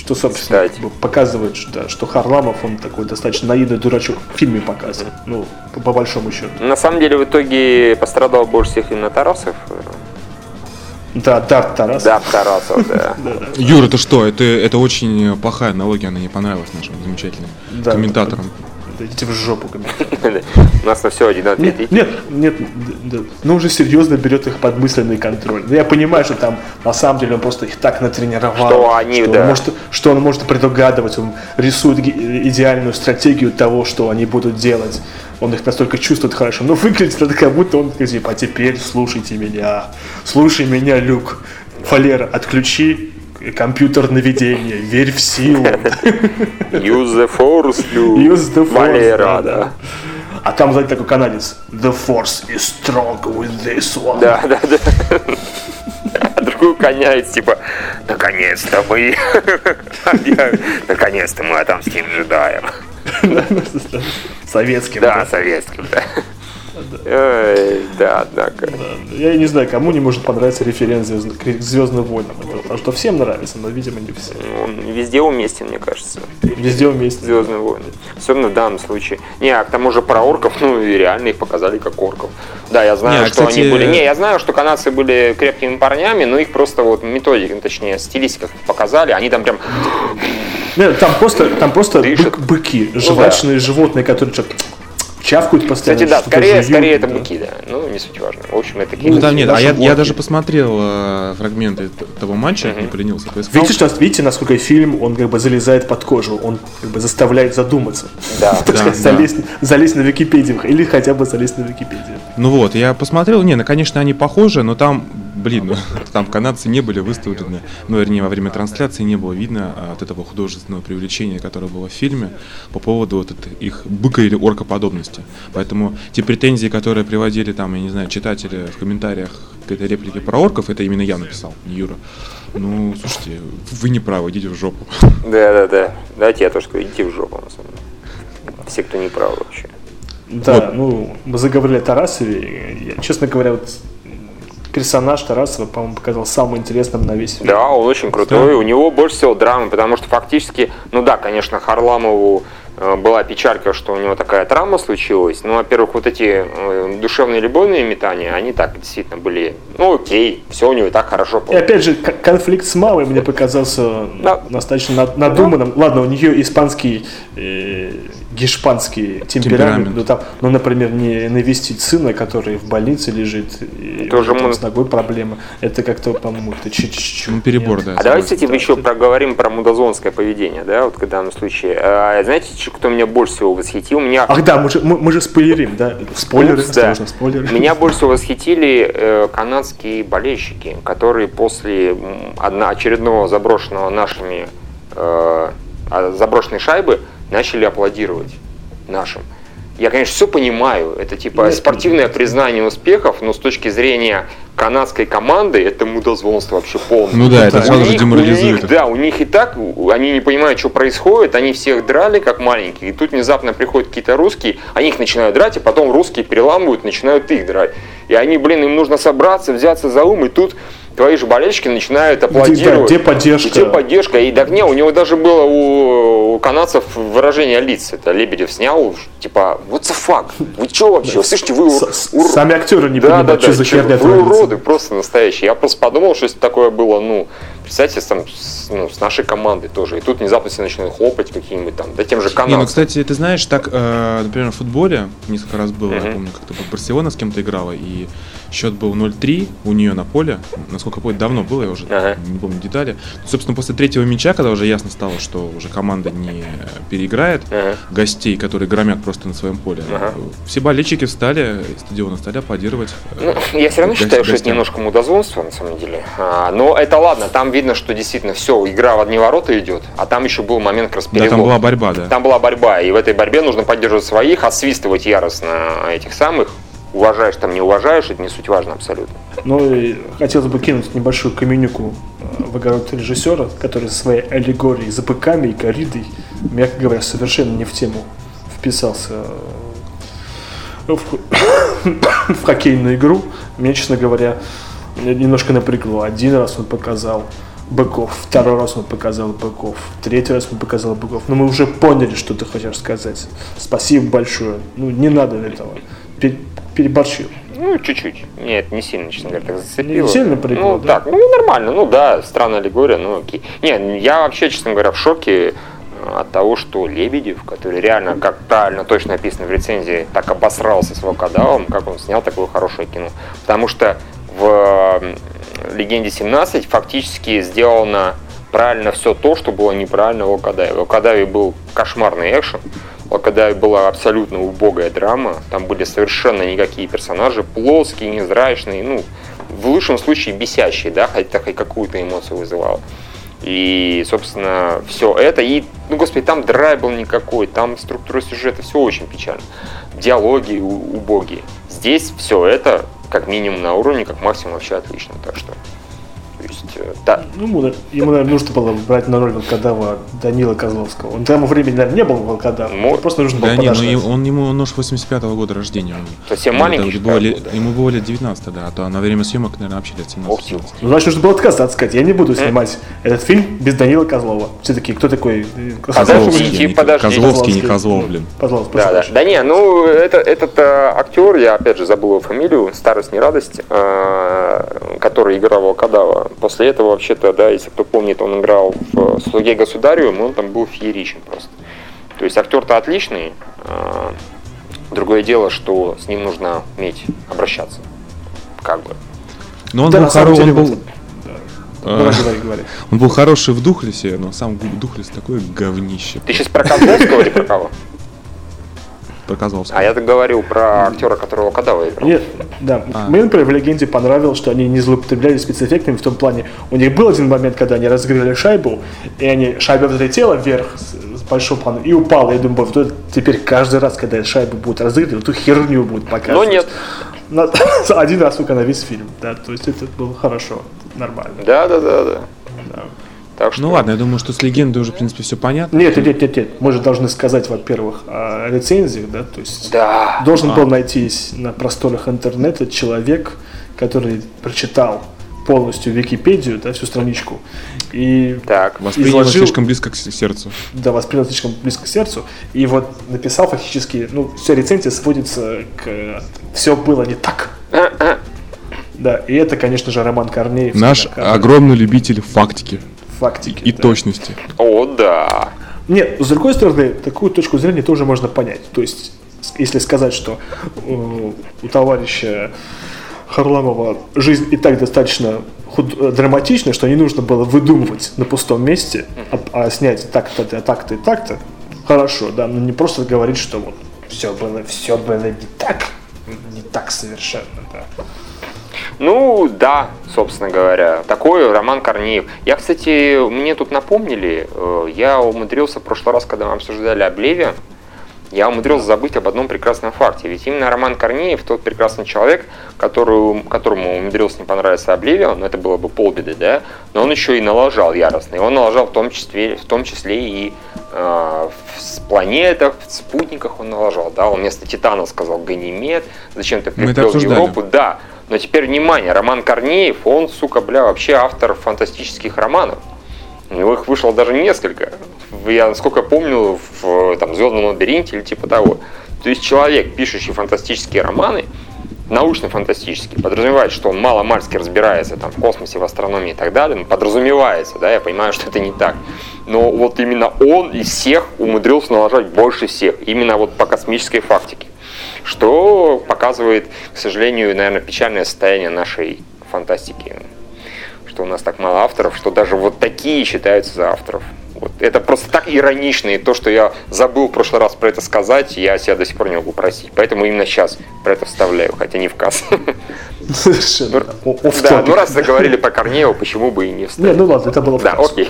Что, собственно, Кстати. показывает, что, что Харламов, он такой достаточно наивный дурачок в фильме показывает, ну, по, по большому счету. На самом деле, в итоге пострадал больше всех именно Тарасов. Да, Дарт Тарасов. Дарт Тарасов, да. Юра, это что? Это, это очень плохая аналогия, она не понравилась нашим замечательным комментаторам идите в жопу. У нас на все один ответ. Нет, нет, ну уже серьезно берет их под мысленный контроль. Ну, я понимаю, что там на самом деле он просто их так натренировал, что, они, да. что он может предугадывать, он рисует идеальную стратегию того, что они будут делать. Он их настолько чувствует хорошо. Но выглядит это как будто он типа, а теперь слушайте меня. Слушай меня, Люк. Фалера, отключи компьютер наведения, верь в силу. Use the force. Use the force, Валера, да. да. А там сзади такой канадец. The force is strong with this one. Да, да, да. А другой коняет, типа, наконец-то мы, наконец-то мы отомстим джедаям. Советским. Да, советским, да. Ой, да, однако. Да. Я не знаю, кому не может понравиться референс к Звездным войнам. Потому что всем нравится, но, видимо, не всем. Он везде уместен, мне кажется. Везде уместен. Звездные войны. Особенно в данном случае. Не, а к тому же про орков, ну и реально их показали как орков. Да, я знаю, не, а, что кстати... они были. Не, я знаю, что канадцы были крепкими парнями, но их просто вот методика, ну, точнее, стилистика показали. Они там прям нет, там просто, там просто бык, быки, жвачные ну, да. животные, которые что-то чавкают постоянно. Кстати, да, скорее, жуют, скорее это быки, да. Ну, не суть важно. В общем, это Ну, там нет, а я, я даже посмотрел э, фрагменты того матча, uh-huh. не поленился. Поискал. Видите, что, видите, насколько фильм, он как бы залезает под кожу, он как бы заставляет задуматься. Да. Так да, сказать, да. залезть, залезть на Википедию, или хотя бы залезть на Википедию. Ну вот, я посмотрел, не, ну, конечно, они похожи, но там блин, ну, там канадцы не были выставлены, ну, вернее, во время трансляции не было видно а, от этого художественного привлечения, которое было в фильме, по поводу вот этой, их быка или оркоподобности. Поэтому те претензии, которые приводили там, я не знаю, читатели в комментариях к этой реплике про орков, это именно я написал, не Юра. Ну, слушайте, вы не правы, идите в жопу. Да, да, да. Давайте я тоже скажу, идите в жопу, на самом деле. Все, кто не прав вообще. Да, вот. ну, мы заговорили о Тарасове. Я, честно говоря, вот персонаж Тарасова, по-моему, показал самым интересным на весь фильм. Да, он очень крутой. Да. У него больше всего драмы, потому что фактически, ну да, конечно, Харламову э, была печалька, что у него такая травма случилась. Ну, во-первых, вот эти э, душевные любовные метания, они так действительно были, ну окей, все у него и так хорошо получилось. И опять же, конфликт с мамой мне показался да. достаточно надуманным. Да. Ладно, у нее испанский э, гешпанский темперамент, темперамент. Ну, там, ну, например, не навестить сына, который в больнице лежит, и Тоже мы... с ногой проблемы. Это как-то, по-моему, это чуть-чуть... Ну, перебор, да. А давайте, кстати, да, еще проговорим про мудозонское поведение, да, вот в данном случае. А, знаете, кто меня больше всего восхитил? Меня... Ах да, мы же, мы, мы же спойлерим, да? Спойлеры, Упс, да. спойлеры. Меня больше всего восхитили э, канадские болельщики, которые после одно, очередного заброшенного нашими э, а, заброшенной шайбы начали аплодировать нашим. Я, конечно, все понимаю. Это типа Нет, спортивное признание успехов, но с точки зрения канадской команды это мудозвонство вообще полное. Ну да, это У сразу же них- у деморализует. них, да, у них и так, они не понимают, что происходит, они всех драли как маленькие, и тут внезапно приходят какие-то русские, они их начинают драть, и потом русские переламывают, начинают их драть. И они, блин, им нужно собраться, взяться за ум, и тут твои же болельщики начинают аплодировать. где поддержка? Где поддержка? И так не, у него даже было у, у канадцев выражение лиц. Это Лебедев снял, типа, what the fuck? Вы что вообще? Слышите, вы С- ур- Сами актеры не да, да, понимают, да, что за чё, херня вы уроды просто настоящие. Я просто подумал, что если такое было, ну, представьте, там, с, ну, с нашей командой тоже. И тут внезапно все начинают хлопать какими-нибудь там, да тем же Не, ну, кстати, ты знаешь, так, э, например, в футболе несколько раз было, я Мгм. помню, как-то Барселона с кем-то играла, и счет был 0-3 у нее на поле. Насколько помню, давно было, я уже Ага. не помню детали. Собственно, после третьего мяча, когда уже ясно стало, что уже команда не переиграет Ага. гостей, которые громят просто на своем поле, Ага. все болельщики встали, из стадиона стали аплодировать. Ну, я все равно Гость- считаю, что это гостям. немножко мудозвонство, на самом деле. А, но это ладно, там видно, что действительно все, игра в одни ворота идет, а там еще был момент как раз Да, там была борьба, да. Там была борьба, и в этой борьбе нужно поддерживать своих, отсвистывать яростно этих самых. Уважаешь там, не уважаешь, это не суть важно абсолютно. Ну и хотелось бы кинуть небольшую каменюку э, в огород режиссера, который своей аллегорией за быками и коридой, мягко говоря, совершенно не в тему вписался э, в, в хоккейную игру. Мне, честно говоря, меня немножко напрягло. Один раз он показал быков, второй раз он показал быков, третий раз он показал быков. Но мы уже поняли, что ты хочешь сказать. Спасибо большое. Ну, не надо этого. Пер- переборщил. Ну, чуть-чуть. Нет, не сильно, честно говоря, так зацепило. Не сильно прыгало, Ну, да? так, ну, нормально. Ну, да, странная аллегория, ну, окей. Не, я вообще, честно говоря, в шоке э, от того, что Лебедев, который реально, как правильно точно написано в рецензии, так обосрался с волкодавом, как он снял такое хорошее кино. Потому что в «Легенде 17» фактически сделано правильно все то, что было неправильно в «Волкодаве». В «Волкодаве» был кошмарный экшен, в «Волкодаве» была абсолютно убогая драма, там были совершенно никакие персонажи, плоские, невзрачные, ну, в лучшем случае бесящие, да, хотя хоть какую-то эмоцию вызывало. И, собственно, все это. И, ну, господи, там драйв был никакой, там структура сюжета, все очень печально. Диалоги убогие. Здесь все это, как минимум, на уровне, как максимум, вообще отлично. Так что, то есть, э, да. Ну, ему, ему, наверное, нужно было брать на роль волкодава Данила Козловского. Он к тому времени, наверное, не был волкодавом. Мо- Просто нужно было Да не, ну подождать. и он ему он нож 85-го года рождения. Он, Совсем ему маленький, тогда было да? Ему было лет 19, да, а то на время съемок, наверное, вообще лет 17. Ох. Ну, значит, нужно было отказаться, сказать, я не буду снимать этот фильм без Данила Козлова. Все таки кто такой? э, Козловский, не- подождите. Козловский, не Козлов, блин. Пожалуйста, Да, да. прошу Да не, ну это, этот э, актер, я опять же забыл его фамилию, старость не радость, э, который играл Волкодава. После этого вообще-то, да, если кто помнит, он играл в «Слуге государю», и он там был фееричен просто. То есть актер-то отличный. э, другое дело, что с ним нужно уметь обращаться. Как бы. Но он Да, был на самом хоро- деле, он был, вот, Давай, говори, говори. он был хороший в Духлесе, но сам Духлес такое говнище. Ты сейчас про Козловского или про кого? Про Козловского. А я так говорил про актера, которого Волкодава играл. Мне, да, А. мне, например, в «Легенде» понравилось, что они не злоупотребляли спецэффектами в том плане. У них был один момент, когда они разыграли шайбу, и они, шайба взлетела вверх с, с большого плана и упала. Я думаю, вот теперь каждый раз, когда шайбу будут разыгрывать, эту херню будут показывать. Но нет. На- один раз только на весь фильм, да, то есть это было хорошо, нормально. Да, да, да, да. Так что... Ну ладно, я думаю, что с легендой уже, в принципе, все понятно. Нет, нет, нет, нет, мы же должны сказать, во-первых, о рецензиях, да, то есть Да. должен был найтись на просторах интернета человек, который прочитал полностью Википедию, да, всю страничку, и Так. Воспринял изложил- слишком близко к сердцу. да, воспринял слишком близко к сердцу, и вот написал фактически, ну, вся рецензия сводится к «все было не так». Да, и это, конечно же, Роман Корнеев. Наш огромный любитель фактики фактики. и да. точности. О, да. Нет, с другой стороны, такую точку зрения тоже можно понять. То есть, если сказать, что э, у товарища Харламова жизнь и так достаточно худ- э, драматична, что не нужно было выдумывать на пустом месте, а, а снять так-то, так-то и так-то, хорошо, да, но не просто говорить, что вот все было, все было не так, не так совершенно, да. Ну, да, собственно говоря. Такой Роман Корнеев. Я, кстати, мне тут напомнили, э, я умудрился в прошлый раз, когда мы обсуждали Облевиан, я умудрился забыть об одном прекрасном факте. Ведь именно Роман Корнеев, тот прекрасный человек, который, которому умудрился не понравиться Обливион, это было бы полбеды, да, но он еще и налажал яростно. И он налажал в том числе, в том числе и э, в планетах, в спутниках он налажал, да, он вместо Титана сказал Ганимед, зачем-то приплел Европу, да. Но теперь внимание, Роман Корнеев, он, сука, бля, вообще автор фантастических романов. У него их вышло даже несколько. Я, насколько помню, в там, «Звездном лабиринте» или типа того. То есть человек, пишущий фантастические романы, научно-фантастический, подразумевает, что он мало-мальски разбирается там, в космосе, в астрономии и так далее, ну, подразумевается, да, я понимаю, что это не так. Но вот именно он из всех умудрился налажать больше всех, именно вот по космической фактике, что показывает, к сожалению, наверное, печальное состояние нашей фантастики что у нас так мало авторов, что даже вот такие считаются за авторов. Вот. Это просто так иронично, и то, что я забыл в прошлый раз про это сказать, я себя до сих пор не могу просить. Поэтому именно сейчас про это вставляю, хотя не в касс. Совершенно. Ну, да, ну раз заговорили про Корнеева, почему бы и не вставить? Не, ну ладно, это было Да, окей.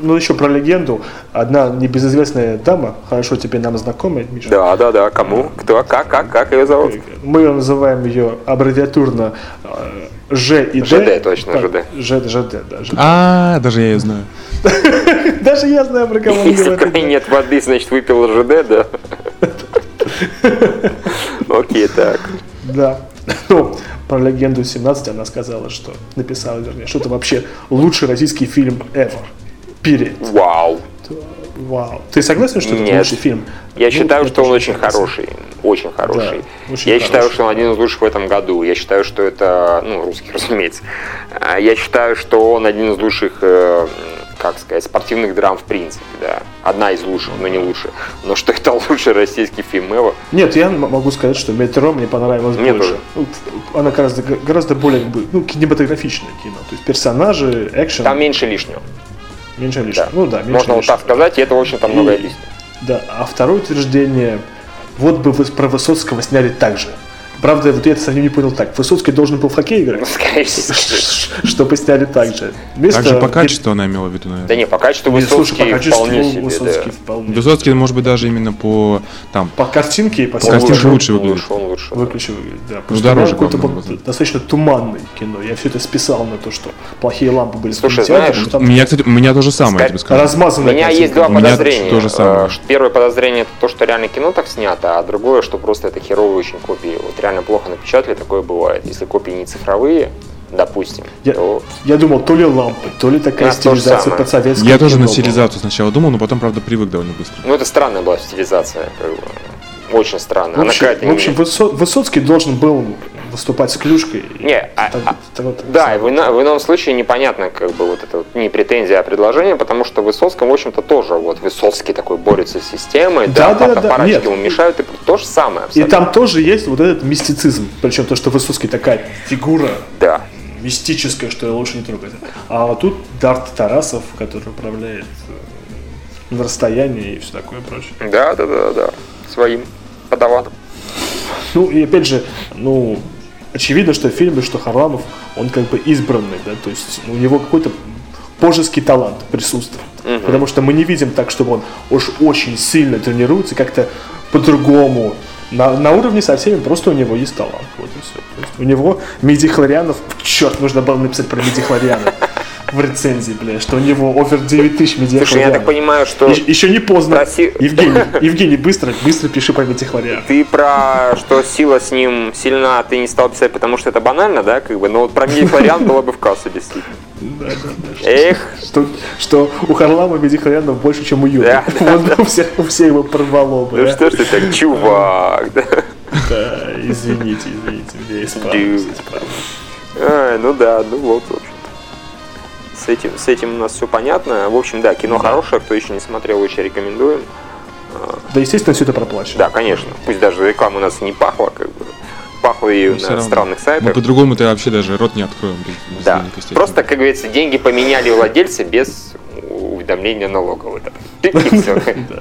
Ну, еще про легенду. Одна небезызвестная дама, хорошо тебе нам знакомая, Миша. Да, да, да. Кому? Кто? Как? Как? Как ее зовут? Мы называем ее аббревиатурно э, Ж и Д. ЖД, точно, ЖД. Ж, ЖД, да. А, даже я ее знаю. Даже я знаю, про кого он в нет воды, значит выпил ЖД, да? Окей, так. Да. Ну, про легенду 17 она сказала, что написала, вернее, что это вообще лучший российский фильм ever. Period. Вау. Вау. Ты согласен, что это Нет. лучший фильм? Я Ну, считаю, что он очень согласен. хороший. Очень хороший. Да, очень я хороший. считаю, что он один из лучших в этом году. Я считаю, что это, ну, русский, разумеется. А, Я считаю, что он один из лучших, э, как сказать, спортивных драм в принципе, да. Одна из лучших, но не лучшая. Но что это лучший российский фильм ever? Нет, я могу сказать, что «Метро» мне понравилось Мне больше. тоже. Ну, Она гораздо, гораздо более ну, кинематографичное кино. То есть персонажи, экшен, Там меньше лишнего. Меньше лишнего. Да. Ну да, меньше Можно вот лишнего. так сказать, и это, в общем-то, многое объяснит. Да, а второе утверждение, вот бы вы про Высоцкого сняли так же. Правда, вот я это совсем не понял так. Высоцкий должен был в хоккей играть, Скорее всего. чтобы сняли так же. Вместо- Также по качеству она имела в виду, наверное. Да не, по качеству Не, слушай, по Высоцкий качеству вполне себе, Высоцкий да. вполне. Высоцкий, может быть, даже именно по там По картинке и по По картинке лучше выглядит. лучше, он лучше. выключил, да. Ну, Просто дороже, главное, было достаточно туманное кино. Я все это списал на то, что плохие лампы были Слушай, в кинотеатре, знаешь, там У меня, кстати, у меня то же самое, я тебе скажу. У размазанная меня картинка. есть два У подозрения. то же самое. Э, Первое подозрение это то, что реально кино так снято, а другое, что просто это херовые очень копии. Вот реально плохо напечатали, такое бывает. Если копии не цифровые, допустим, Я, то я думал, то ли лампы, то ли такая Да, стилизация под советское Я тоже на стилизацию сначала думал, но потом, правда, привык довольно быстро. ну это странная была стилизация, как бы. очень странно. В Она общем, какая-то в общем Высо- Высоцкий должен был выступать с клюшкой. и Не, а- так- а- так вот- Да, и в, ино- в ином случае непонятно, как бы вот это вот не претензия, а предложение, потому что Высоцком, в общем-то, тоже вот Высоцкий такой борется с системой, Да, да, да, да, нет. ему мешают, и то же самое И абсолютно. там тоже есть вот этот мистицизм. Причем то, что Высоцкий такая фигура Да. мистическая, что ее лучше не трогать. А тут Дарт Тарасов, который управляет э, на расстоянии и все такое прочее. Да, да, да, да. Своим подаваном. Ну и опять же, ну, очевидно, что в фильме, что Харламов, он как бы избранный, да, то есть у него какой-то божеский талант присутствует. Потому что мы не видим так, чтобы он уж очень сильно тренируется, как-то по-другому. На, на уровне со всеми просто у него есть талант. Вот и все. То есть у него Медихлорианов, черт, нужно было написать про Медихлориана в рецензии, бля, что у него овер 9000 Слушай, я так понимаю, что Еще не поздно. Проси- Евгений, Евгений, быстро, быстро пиши про Медихлориана. ты про что сила с ним сильна, ты не стал писать, потому что это банально, да, как бы, но вот про Медифлориан было бы в кассу, действительно. Эх, Что, что у Харлама Медихлорианов больше, чем у Юры. Да, да, Вот у всех, у всех его порвало бы. ну да? что ж ты так, чувак, да. Да, извините, извините, меня исправлюсь, исправлюсь. Ай, ну да, ну вот, в общем-то. С этим, с этим у нас все понятно. В общем, да, кино хорошее, кто еще не смотрел, очень рекомендуем. Да, естественно, все это проплачено. Да, конечно. Пусть даже реклама у нас не пахла, как бы. Ее Но всё на равно. странных Мы сайтах. по-другому-то вообще даже рот не откроем. Да. Просто, как говорится, деньги поменяли владельцы без уведомления налогового.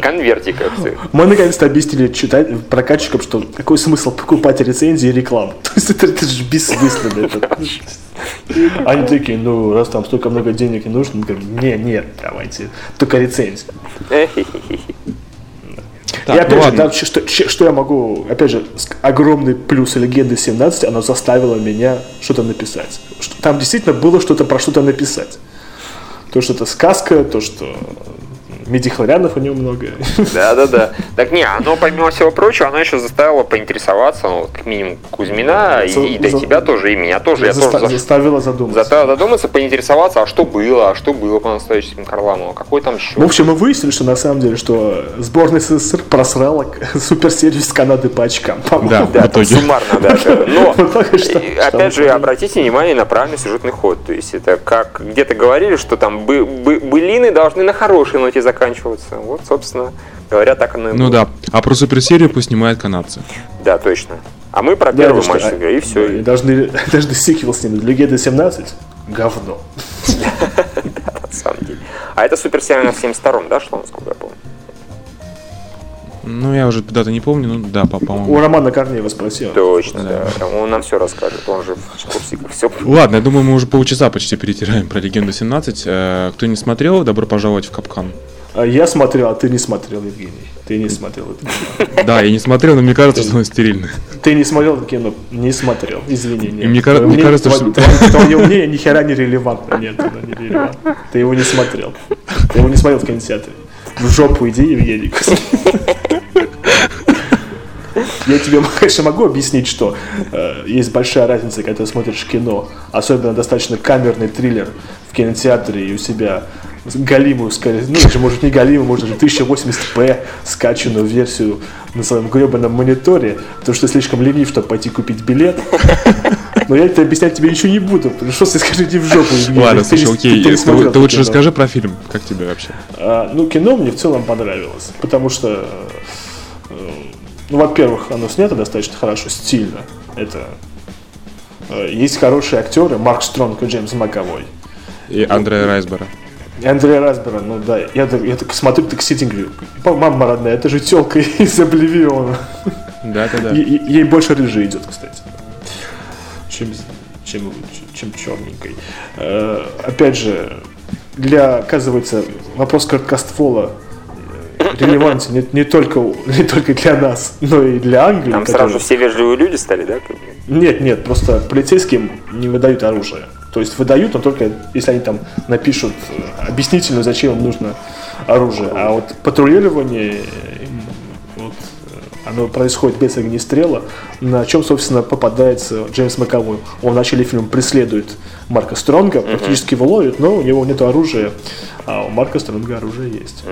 Конвертиков. всё. Мы наконец-то объяснили читать прокатчикам, что какой смысл покупать рецензии и рекламу. То есть это, же бессмысленно. Они такие, ну, раз там столько много денег не нужно, мы говорим, не, нет, давайте, только. Эхе-хе-хе. Так, и опять ну же, да, что, что я могу, опять же, огромный плюс легенды 17, оно заставило меня что-то написать. Там действительно было что-то про что-то написать. То, что это сказка, то, что медихлорянов у него много. Да-да-да. Так не, оно, помимо всего прочего, оно еще заставило поинтересоваться, ну, как минимум, Кузьмина, и, За- и да, за- тебя тоже, и меня тоже. Я Заста- тоже за- заставило задуматься. заставил задуматься, поинтересоваться, а что было, а что было по-настоящему Харламова, какой там счет. В общем, мы выяснили, что на самом деле, что сборная СССР просрала к- суперсерию с Канады по очкам. по-моему. Да, Да, в там итоге. суммарно даже. Но, и и, что опять же, обратите внимание на правильный сюжетный ход. То есть это как где-то говорили, что там бы, бы- былины должны на хорошей ноте заканчиваться. Вот, собственно говоря, так оно и Ну было. да. А про суперсерию пусть снимают канадцы. Да, точно. А мы про Да, первый матч а- сыграли, и все. И должны, должны сиквел снимать. Легенда 17 говно. на самом деле. А это суперсерия в 72-м, да, шло, насколько я помню? Ну, я уже дату не помню, ну да, по- У по-моему. Романа Корнеева спросил. Точно, да. Он нам все расскажет, он же в курсе все. Ладно, я думаю, мы уже полчаса почти перетираем про Легенду 17. Э, Кто не смотрел, добро пожаловать в Капкан. А я смотрел, а ты не смотрел, Евгений. Ты не смотрел это кино. Да, я не смотрел, но мне кажется, что он стерильный. Ты не смотрел это кино? Не смотрел. Извини. нет. Мне кажется- мне кажется, твое- Твое мнение ни хера не релевантно. Нет, оно не релевантно. Ты его не смотрел. Ты его не смотрел в кинотеатре. В жопу иди, Евгений. Я тебе, конечно, могу объяснить, что э, есть большая разница, когда ты смотришь кино, особенно достаточно камерный триллер в кинотеатре и у себя галимую, скорее, ну, даже, может, не галимую, может, даже 1080p скачанную версию на своем гребаном мониторе, потому что слишком ленив, чтобы пойти купить билет. Но я это объяснять тебе ничего не буду, потому что если скажи, иди в жопу. Ладно, Ты слушай, окей, ты ты, ты лучше расскажи про фильм. Как тебе вообще? А, ну, кино мне в целом понравилось, потому что, э, ну, во-первых, оно снято достаточно хорошо, стильно. Это э, есть хорошие актеры, Марк Стронг и Джеймс Маковой. И Андрея Райсбера. И Андрея Расбера, ну да, я, так- я так смотрю, так сидим, говорю, мама родная, это же телка из Обливиона. Да, да, да. Е- Ей больше рыжий идет, кстати. Чем, чем, чем черненькой. Э, опять же, для, оказывается, вопрос короткоствола э, релевантен не, не, только, не только для нас, но и для Англии. Там которая- сразу все вежливые люди стали, да? Нет, нет, просто полицейским не выдают оружие. То есть выдают, но только если они там напишут э, объяснительную, зачем им нужно оружие. А вот патрулирование, э, вот, э, оно происходит без огнестрела, на чем, собственно, попадается Джеймс Маковой. Он в начале фильма преследует Марка Стронга, практически его ловит, но у него нет оружия, а у Марка Стронга оружие есть.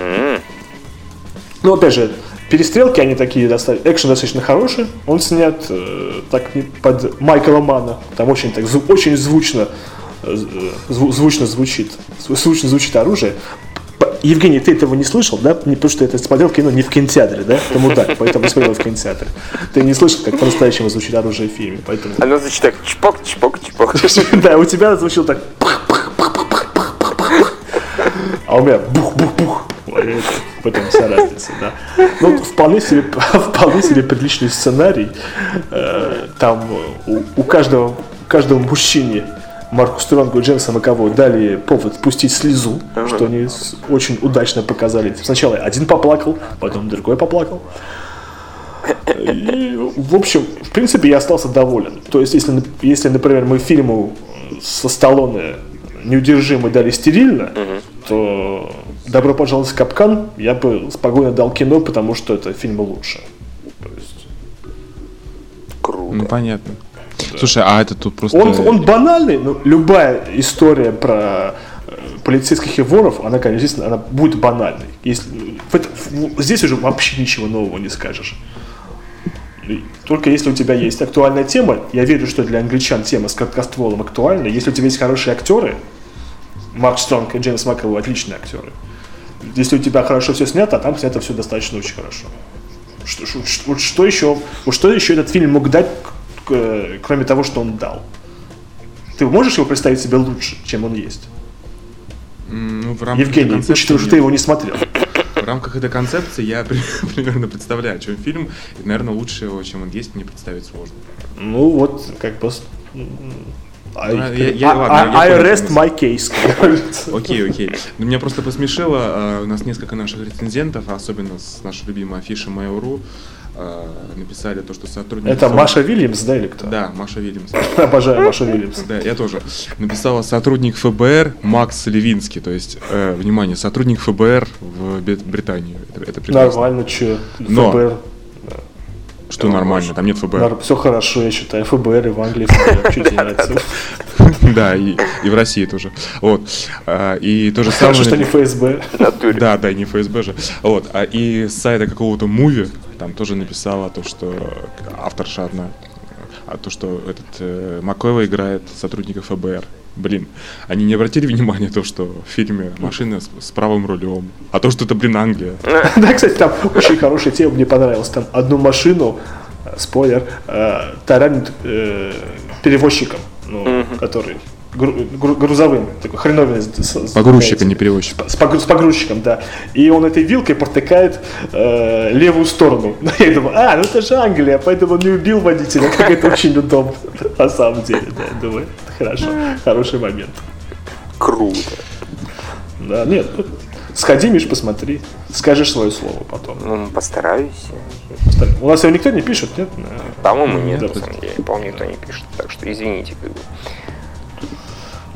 Ну, опять же, перестрелки, они такие, достаточно, экшен достаточно хороший. Он снят э, так под Майкла Мана. Там очень, так, зву- очень звучно, э, зву- звучно звучит. Зву- Звучно звучит оружие. Евгений, ты этого не слышал, да? Не потому что ты смотрел кино не в кинотеатре, да? Ты мудак, поэтому смотрел в кинотеатре. Ты не слышал, как по-настоящему звучит оружие в фильме, поэтому... Оно значит так чпок, чпок, чпок. Да, у тебя звучало так. А у меня бух-бух-бух. Этом вся разница, да. Ну, вполне себе, вполне себе приличный сценарий. Э, Там у, у каждого, каждому мужчине Марку Стронгу и Джеймса Маковой дали повод пустить слезу, что они очень удачно показали. Сначала один поплакал, потом другой поплакал. И, в общем, в принципе, я остался доволен. То есть, если, если например, мы фильму со Сталлоне неудержимый дали стерильно, то «Добро пожаловать в Капкан» я бы спокойно дал кино, потому что это фильм лучше. То есть, Круто. Ну, понятно. Слушай, а это тут просто... он, он банальный, но любая история про э, полицейских и воров, она, конечно, естественно, она будет банальной. Если, в это- в- здесь уже вообще ничего нового не скажешь. Только если у тебя есть актуальная тема, я верю, что для англичан тема с короткостволом актуальна. Если у тебя есть хорошие актеры, Марк Стронг и Джеймс Маковой отличные актеры. Если у тебя хорошо все снято, а там снято все достаточно очень хорошо. Что, что- что- еще, что еще этот фильм мог дать, к- кроме того, что он дал? Ты можешь его представить себе лучше, чем он есть? Ну, в рамках Евгений, учитывая, что ты его не смотрел. В рамках этой концепции я при- примерно представляю, о чем фильм. И, наверное, лучше его, чем он есть, мне представить сложно. Ну вот, как бы... I, Ну, я- я- I- ладно, я I понял, rest my case. Окей, окей. Ну, меня просто посмешило, а, у нас несколько наших рецензентов, а особенно с нашей любимой афиши Mail.ru, а, написали то, что сотрудник... Это Маша Вильямс, да, или кто? Да, Маша Вильямс. Обожаю Машу Вильямс. Да, я тоже. Написала сотрудник ФБР Макс Левинский. То есть, э, внимание, сотрудник ФБР в Британии. Это, это прекрасно. Нормально, что Но- ФБР. Что нормально, там нет ФБР. Все хорошо, я считаю. ФБР и в Англии. Чуть. Да, и, в России тоже. Вот. А, И то же самое... Хорошо, что не ФСБ. Да, да, не ФСБ же. Вот. А и с сайта какого-то муви там тоже написала то, что авторша одна, а то, что этот э, Макэва играет сотрудника ФБР. Блин, они не обратили внимания то, что в фильме машина с, с правым рулем, а то, что это, блин, Англия. Да, кстати, там очень хорошая тема, мне понравилась. Там одну машину, э, спойлер, э, таранит э, перевозчиком, ну, который гру- гру- грузовым, такой хреновый. с- с- Погрузчик, а не перевозчик. с, с погрузчиком, да. И он этой вилкой протыкает э, левую сторону. Я думаю, а, ну это же Англия, поэтому он не убил водителя. Как это очень удобно, на самом деле. Да, я думаю, это хорошо, хороший момент. Круто. Да, нет, ну, сходи, Миш, посмотри. Скажешь свое слово потом. Ну, постараюсь. У нас его никто не пишет, нет? По-моему, нет, Да. на самом деле. По-моему, никто не пишет. Так что извините, как бы.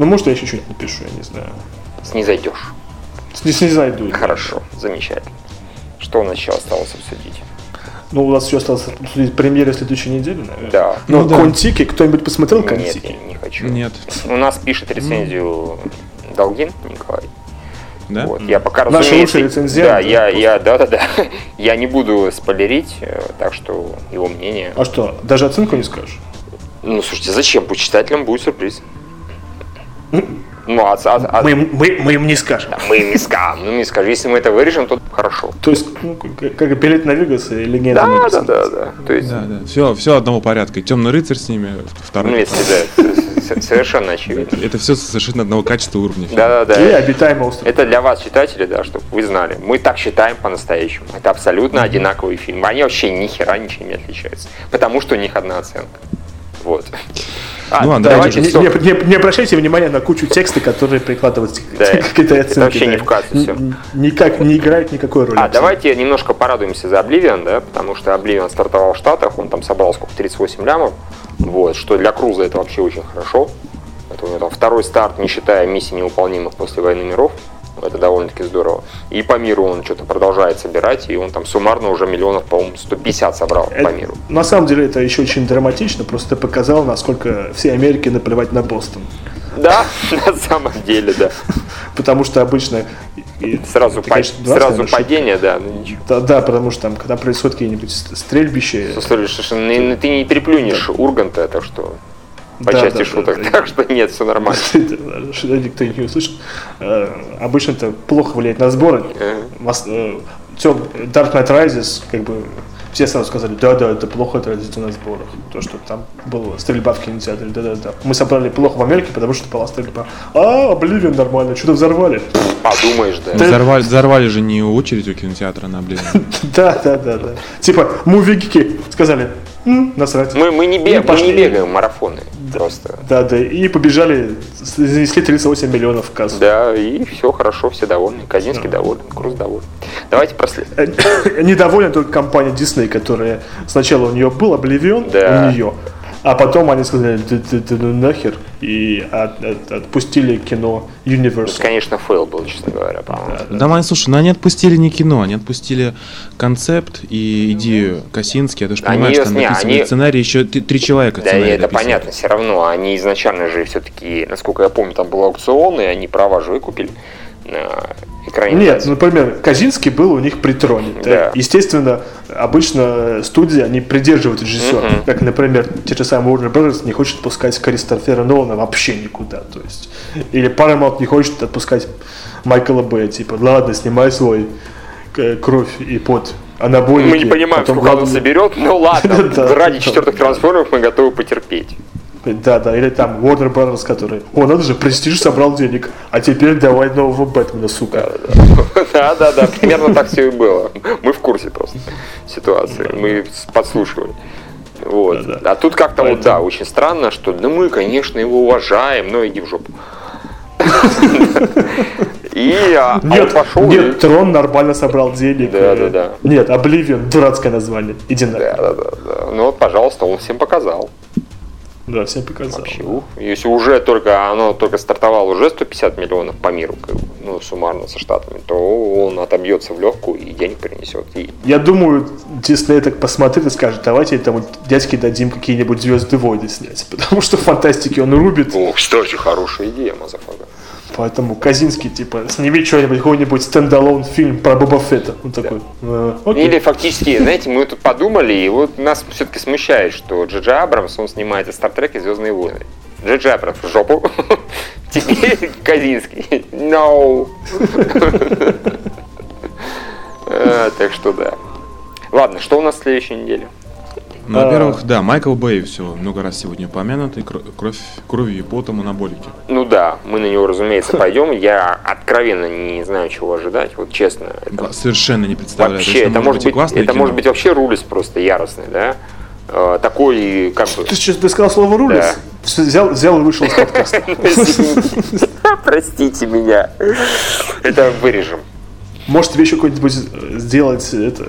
Ну, может, я еще что-нибудь напишу, я не знаю. Снизойдешь. Не, не зайду. Хорошо, замечательно. Что у нас еще осталось обсудить? Ну, у нас еще осталось обсудить премьеры следующей недели, наверное. Да. Ну, Ну, да. Контики, кто-нибудь посмотрел Нет, Контики? я не хочу. Нет. У нас пишет рецензию Долгин Николай. Да? Вот, я пока Наш разумеется, лучший рецензент, Да, я, я, да, да, да. Я не буду спойлерить, э, так что его мнение. А что, даже оценку не скажешь? Ну, слушайте, зачем? Пусть читателям будет сюрприз. Ну, а, а- а- Мы, им- мы, мы им не скажем. мы им не скажем. Ну, не скажем. Если мы это вырежем, то хорошо. То есть, ну, как, как билет на Вегас и легенда Да, да, да, да. То есть, Да, да. Все, все одного порядка. И темный рыцарь с ними, второй. ну, если да, совершенно очевидно. Это все совершенно одного качества уровня. Да, да, И да. обитаемый остров. Это для вас, читатели, да, чтобы вы знали. Мы так считаем по-настоящему. Это абсолютно одинаковые фильмы. Они вообще ни хера ничем не отличаются. Потому что у них одна оценка. Вот. А, Ну ладно, давайте не, не- не- не обращайте внимания на кучу текста, которые прикладываются к Да, к этой это оценке. вообще не да. в кассе всё. Н- Никак не играет никакой роли. А, абсолютно. давайте немножко порадуемся за Обливион, да, потому что Обливион стартовал в Штатах, он там собрал сколько, 38 лямов, вот, что для Круза это вообще очень хорошо. Это у него там второй старт, не считая миссий невыполнимых после войны миров. Это довольно-таки здорово. И по миру он что-то продолжает собирать, и он там суммарно уже миллионов, по-моему, 150 собрал по Это- миру. На самом деле это еще очень драматично, просто показал, насколько всей Америке наплевать на Бостон. Да, на самом деле, да. Потому что обычно... и- Сразу, это, па- конечно, сразу падение, да, ну ничего. Да, да, потому что там, когда происходит какие-нибудь стрельбища, Слушай, ну, ты не переплюнешь Урганта, так что по Да, части да, шуток, да, да. так что нет, все нормально. что никто не услышит, э, обычно это плохо влияет на сборы. Э. Мас- э, Dark Knight Rises, как бы, все сразу сказали, да-да, это плохо отразится на сборах. То, что там была стрельба в кинотеатре, да-да-да. Мы собрали плохо в Америке, потому что была стрельба. А, Обливион нормально, что-то взорвали. Подумаешь, да. Да. Взорвали, взорвали же не очередь у кинотеатра на блин. Да-да-да-да. Типа, мувигики сказали, «М, насрать. Мы, мы, не, бег, мы не пошли. бегаем марафоны. Просто. Да-да, и побежали, занесли 38 миллионов в кассу. Да, и все хорошо, все довольны. Казинский доволен, Круз доволен. Давайте прослед... Недовольна только компания Disney, которая сначала у нее был Обливион, Да. у нее, а потом они сказали, ты, ты- ты ну нахер, и от- от- отпустили кино Это, Universal. конечно, фейл был, честно говоря, по-моему. Да, Мань, слушай, ну они отпустили не кино, они отпустили концепт и идею Косинский. Ты же Они понимаешь, её- там не, написано они- сценарий, еще три человека Да, это понятно, все равно. Они изначально же все-таки, насколько я помню, там был аукцион, и они права же выкупили Нет, например, Косинский был у них при Троне. да. Да. Естественно, обычно студии, они придерживают режиссера. Мгм. Как, например, те же самые Warner Brothers не хочет отпускать Кристофера Нолана вообще никуда. То есть. Или Paramount не хочет отпускать Майкла Б. Типа, ладно, снимай свой э, кровь и пот. Анаболики. мы не понимаем, потом сколько он главное- соберет, ну ладно, ради четвертых трансформеров мы готовы потерпеть. Да, да, или там Warner Brothers, который, о, надо же, Престиж собрал денег, а теперь давай нового Бэтмена, сука. Да, да, да, примерно так все и было. Мы в курсе просто ситуации, мы подслушивали. Вот. А тут как-то вот, да, очень странно, что ну мы, конечно, его уважаем, но иди в жопу. И а, а Нет, он пошел. нет, и- Трон нормально собрал денег. Да, э, да, да. Нет, Обливион, дурацкое название. Иди на. Да, да, да, да. Ну вот, пожалуйста, он всем показал. Да, всем показал. Вообще, ух. Если уже только оно только стартовало уже 150 миллионов по миру, как бы, ну, суммарно со штатами, то он отобьется в легкую и денег принесет. И Я думаю, Дисней так посмотрит и скажет, давайте этому дядьке дадим какие-нибудь звезды войны снять. Потому что в фантастике он рубит. О, кстати, хорошая идея, motherfucker. Поэтому Косинский, типа, сними что-нибудь, какой-нибудь standalone фильм про Боба Фетта. Он такой, «Э, окей». Или фактически, знаете, мы тут подумали, и вот нас все-таки смущает, что Джей Джей Абрамс, он снимает и Star Trek и Звездные войны. Джей Джей Абрамс в жопу. Теперь Косинский. Но. Э, Так что да. Ладно, что у нас в следующей неделе? Ну, во-первых, да, Майкл Бэй, все, много раз сегодня упомянутый, кро- кровь, кровью и потом анаболики. Ну да, мы на него, разумеется, пойдем. Я откровенно не знаю, чего ожидать. Вот честно. Это Совершенно не представляю. вообще, Точно, это может быть, классное это кино. может быть вообще рулис просто яростный, да? Э, Такой, как бы... Ты что, ты сказал слово рулис? Да. Взял, взял и вышел из подкаста. Простите меня. Это вырежем. Может тебе еще какой-нибудь сделать это э,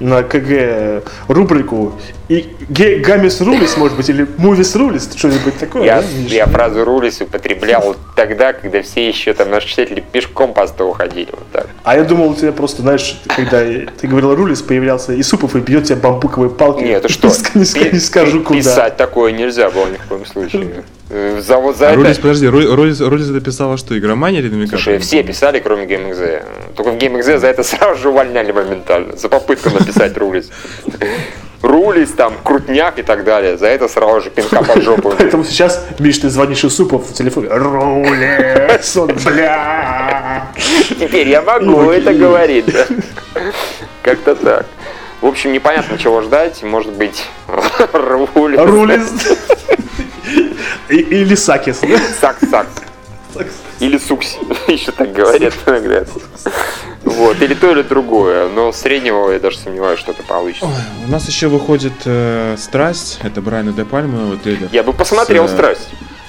на КГ рубрику и Гамис Рулис, может быть, или Мувис Рулис, что-нибудь такое, Я, да, я фразу рулис употреблял тогда, когда все еще там наши читатели пешком по столу ходили. Вот так. А я думал, у тебя просто, знаешь, когда ты говорил Рулис, появлялся Исупов и бьет тебя бамбуковой палкой. Нет, это что? Не, не ска- не скажу куда. Писать такое нельзя было ни в коем случае. Э, За вот за А это... Роллис, подожди, Роллис, Роллис это писала что, игромания или намекала? Слушай, все писали, кроме GameXZ. Только в GameXZ за это сразу же увольняли моментально. За попытку написать рулис. Рулис, там, крутняк и так далее. За это сразу же пинка под жопу. Поэтому сейчас, Миш, ты звонишь Исупов в телефоне. Рулис, он, бля. Теперь я могу это говорить, да. Как-то так. В общем, непонятно, чего ждать. Может быть, рулис. Рулис. Или Сакис. да? Сакс-сакс. Или сукси. Еще так говорят иногда. Вот. Или то, или другое. Но среднего я даже сомневаюсь, что это получится. Ой, у нас еще выходит э, «Страсть», это Брайана Де Пальма новый трейлер. Я бы посмотрел С, э, страсть.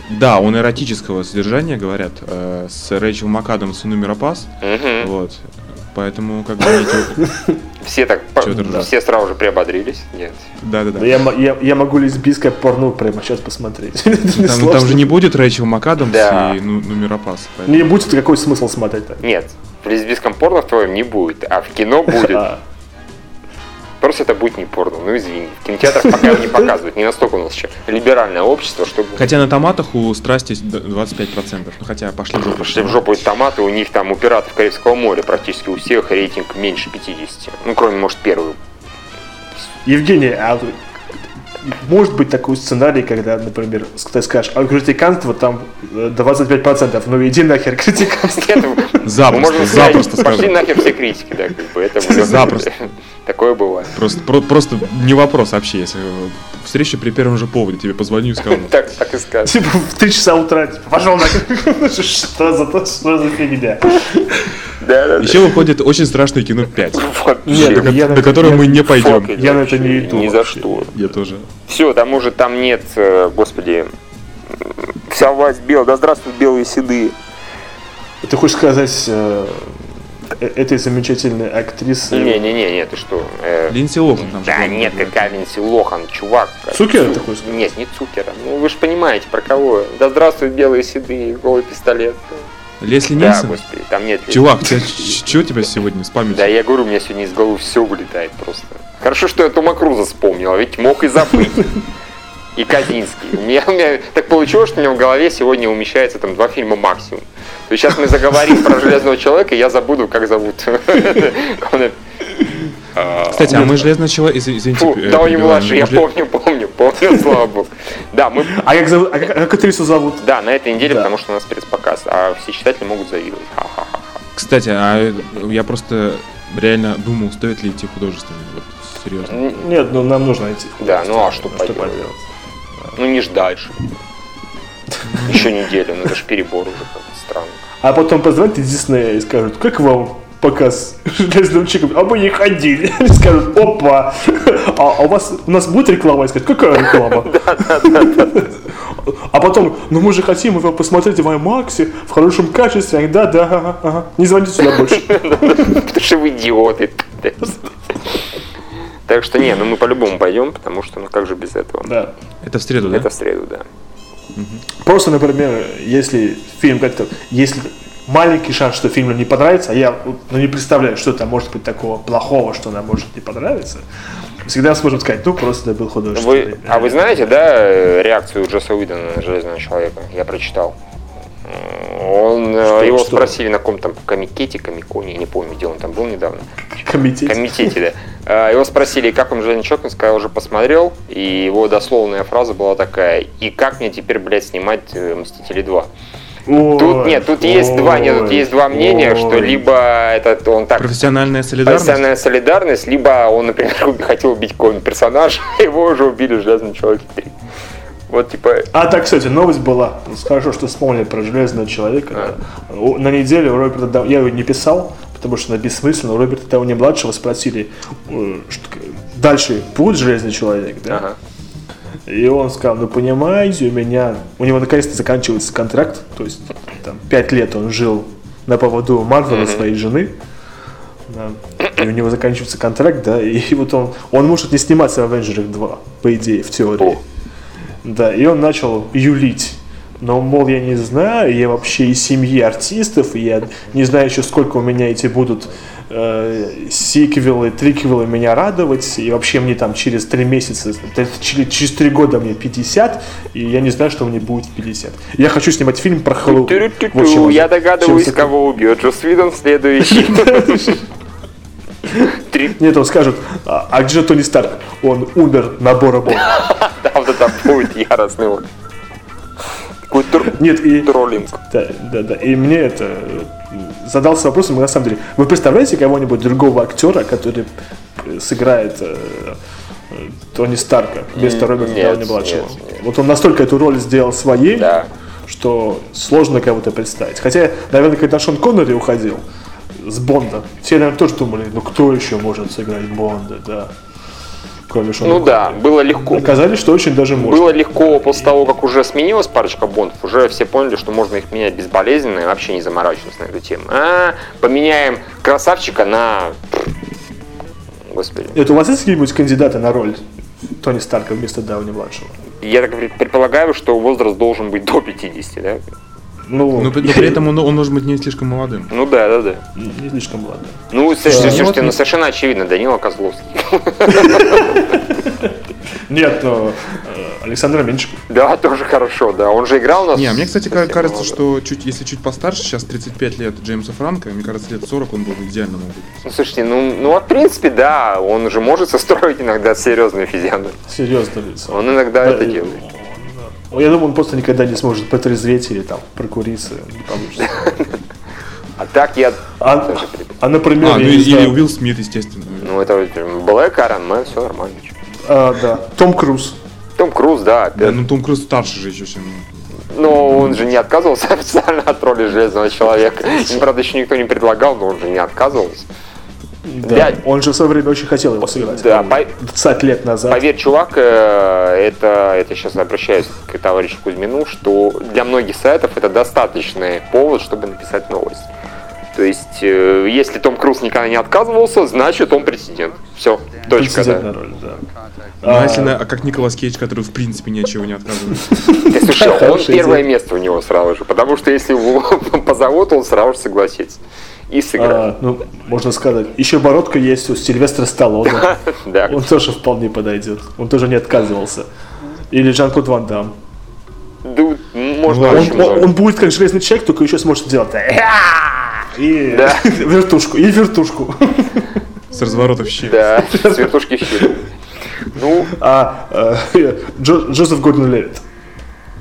Да, он эротического содержания, говорят, э, с Рэйчел МакАдамс и Нумера Пас. Мгм. Вот. Поэтому, как бы, эти- Все так, все сразу же приободрились. Нет. да-да-да. Я, мо- я, я могу лесбийское порно прямо сейчас посмотреть. Там, там же не будет Рэйчел МакАдамс Да. и ну, Нумера Пас. поэтому- Не будет, какой смысл смотреть-то? Нет. В лесбийском порно в твоем не будет, а в кино будет. Просто это будет не порно. Ну извини. В кинотеатрах пока не показывают. Не настолько у нас еще либеральное общество, чтобы Хотя на томатах у «Страсти» д- 25%. Ну, хотя пошли в жопу. пошли в жопу эти томаты. У них там у пиратов Карибского моря практически у всех рейтинг меньше 50. Ну, кроме, может, первый. Евгений, а может быть такой сценарий, когда, например, ты скажешь, а критиканство там э, 25%, ну иди нахер критиканство. Запросто, запросто Пошли скажу. нахер все критики, да, как бы. Это Запросто. Такое бывает. Просто, про- просто не вопрос вообще, если э, встреча при первом же поводе тебе позвоню и скажу. Так, так и скажешь. Типа в 3 часа утра, типа, пошел нахер. Что за то, что за фигня? Да, да, да. Еще выходит очень страшное кино 5, Вообще. Нет, до, я на до которого я- мы не пойдем. Фак, Я на это не иду Ни за что. Я тоже. Все, тому же там нет, э, господи, вся власть белая. Да здравствуют белые седые. Ты хочешь сказать э, э, этой замечательной актрисы? Не-не-не, нет, ты что? э, Линдси Лохан там Да нет, играет. какая Линдси Лохан, чувак. Цукера Цу- ты хочешь сказать? Нет, не Цукера. Ну вы же понимаете, про кого. Да здравствуют белые седые, голый пистолет. Лесли Да, Нильсон? господи, там нет... Чувак, что у тебя сегодня с памятью? Да, я говорю, у меня сегодня из головы все вылетает просто. Хорошо, что я Тома Круза вспомнил, а ведь мог и забыть. И Казинский. У меня, у меня так получилось, что у меня в голове сегодня умещается там два фильма максимум. То есть сейчас мы заговорим про Железного Человека, и я забуду, как зовут. Главное, Кстати, а мы Железного Человека... извините, Фу, э, да он не младший, я помню, помню, помню, слава богу. Да, мы А как, зовут- а как- а как актрису зовут? да, на этой неделе, потому что у нас спецпоказ, а все читатели могут завидовать. Кстати, а э, я просто реально думал, стоит ли идти художественный. Вот, серьезно. Нет, ну нам нужно идти. Да, ну а что поделать? Ну не ждать. Еще неделю, ну это же перебор уже как-то странно. А потом позвонят из Диснея и скажут, как вам показ железным а мы не ходили. Они скажут, опа, а, а у вас у нас будет реклама? Я скажу, какая реклама? А потом, ну мы же хотим его посмотреть в IMAX в хорошем качестве. Они, да, да, ага. не звоните сюда больше. Потому что вы идиоты. Так что не, ну мы по-любому пойдем, потому что ну как же без этого? Да. Это в среду, да? Это в среду, да. Просто, например, если фильм как-то, если маленький шанс, что фильм не понравится, а я ну, не представляю, что там может быть такого плохого, что нам может не понравиться, всегда сможем сказать, ну просто это был художественный. Вы, а вы знаете, да, реакцию Джосса Уидона на Железного Человека? Я прочитал. Он, э, Что- его что? спросили на каком-то комикете, комиконе, не помню, где он там был недавно. комитет. комитете, да. А, Его спросили, как вам Железный Человек, он сказал, уже посмотрел, и его дословная фраза была такая, и как мне теперь, блядь, снимать э, «Мстители 2»? Тут нет, тут есть два, нет, тут есть два мнения, что либо этот он так Профессиональная солидарность? профессиональная солидарность, либо он, например, хотел убить какого-нибудь персонажа, а его уже убили в Железном Человеке 3. Вот типа, А так, кстати, новость была. Хорошо, что вспомнили про железного человека. У- На неделе у Роберта Дау... Я ее не писал, потому что она бессмысленна. У Роберта Дауни младшего спросили, э, что- дальше будет железный человек, да? ага. И он сказал, ну понимаете, у меня, у него наконец-то заканчивается контракт, то есть там пять лет он жил на поводу Марвела своей жены, да, и у него заканчивается контракт, да, и вот он, он может не сниматься в Avengers 2, по идее, в теории. Да, и он начал юлить. Но, мол, я не знаю, я вообще из семьи артистов, и я не знаю еще, сколько у меня эти будут э, сиквелы, триквелы меня радовать, и вообще мне там через три месяца, т- через, через три года мне 50, и я не знаю, что мне будет в 50. Я хочу снимать фильм про Хэллоуин. Вот он- Я догадываюсь, кого убьет Джос Видон следующий. Нет, он скажет, а, а где Тони Старк? Он умер на Бора-Бора. Да, вот это будет яростный вот. Такой Нет, и... троллинг. Да, да, да. И мне это задался вопросом, на самом деле, вы представляете кого-нибудь другого актера, который э, сыграет э, э, Тони Старка вместо Роберта Дауни младшего? Вот он настолько эту роль сделал своей, Да. что сложно кого-то представить. Хотя, наверное, когда Шон Коннери уходил с Бонда, все, наверное, тоже думали, ну кто еще может сыграть Бонда, да, кроме Шона Ну да, было легко. Оказались, что очень даже можно. Было легко после того, как уже сменилась парочка бондов, уже все поняли, что можно их менять безболезненно и вообще не заморачиваться на эту тему. А, поменяем красавчика на... Господи. Это у вас есть какие-нибудь кандидаты на роль Тони Старка вместо Дауни младшего? Я так пред- предполагаю, что возраст должен быть до 50, да? Ну, Но, при- но при этом он, он может быть не слишком молодым. Ну да, да, да. не слишком младо. Ну, слушайте, Да. слушайте, ну совершенно очевидно, Данила Козловский. Нет, но э, Александр Меньшиков. Да, тоже хорошо, да. Он же играл у нас. Не, а мне, кстати, кажется, что чуть, если чуть постарше, сейчас 35 лет Джеймса Франка, мне кажется, лет 40 он был бы идеально молодым. Ну, слушайте, ну, ну, в принципе, да, он же может состроить иногда серьезные физиономии. Серьезно лицо. Он иногда это делает. Ну, Я думаю, он просто никогда не сможет потрезветь или там прокуриться. Не получится. А так я... А, а, например, А, ну или знаю, Уилл Смит, естественно. Ну, это вот Black Iron Man, все нормально. а, да, Том Круз. Том Круз, да, Да, ну Том Круз старше же еще, чем... Но он же не отказывался официально от роли Железного Человека. Правда, еще никто не предлагал, но он же не отказывался. Да. Да. Он же в свое время очень хотел его сыграть. Да, по-моему, 20 лет назад. Поверь, чувак, э, это, это сейчас обращаюсь к товарищу Кузьмину, что для многих сайтов это достаточный повод, чтобы написать новость. То есть, э, если Том Круз никогда не отказывался, значит он президент. Все, точка, да. на роль, да. Ну, а А, если а как Николас Кейдж, который в принципе ни от чего не отказывается. Ты слушай, он первое место у него сразу же, потому что если его позовут, он сразу же согласится. И сыграет. а, ну, можно сказать. Еще бородка есть у Сильвестра Сталлоне. Да. Он тоже вполне подойдет. Он тоже не отказывался. Или Жан-Клод Ван Дам. Да, можно Он, он- много. он будет как железный человек, только еще сможет делать. И Да. вертушку. И вертушку. С разворотов щит. Да, с вертушки в щит. Ну, А э, Джо- Джозеф Гордон Левит.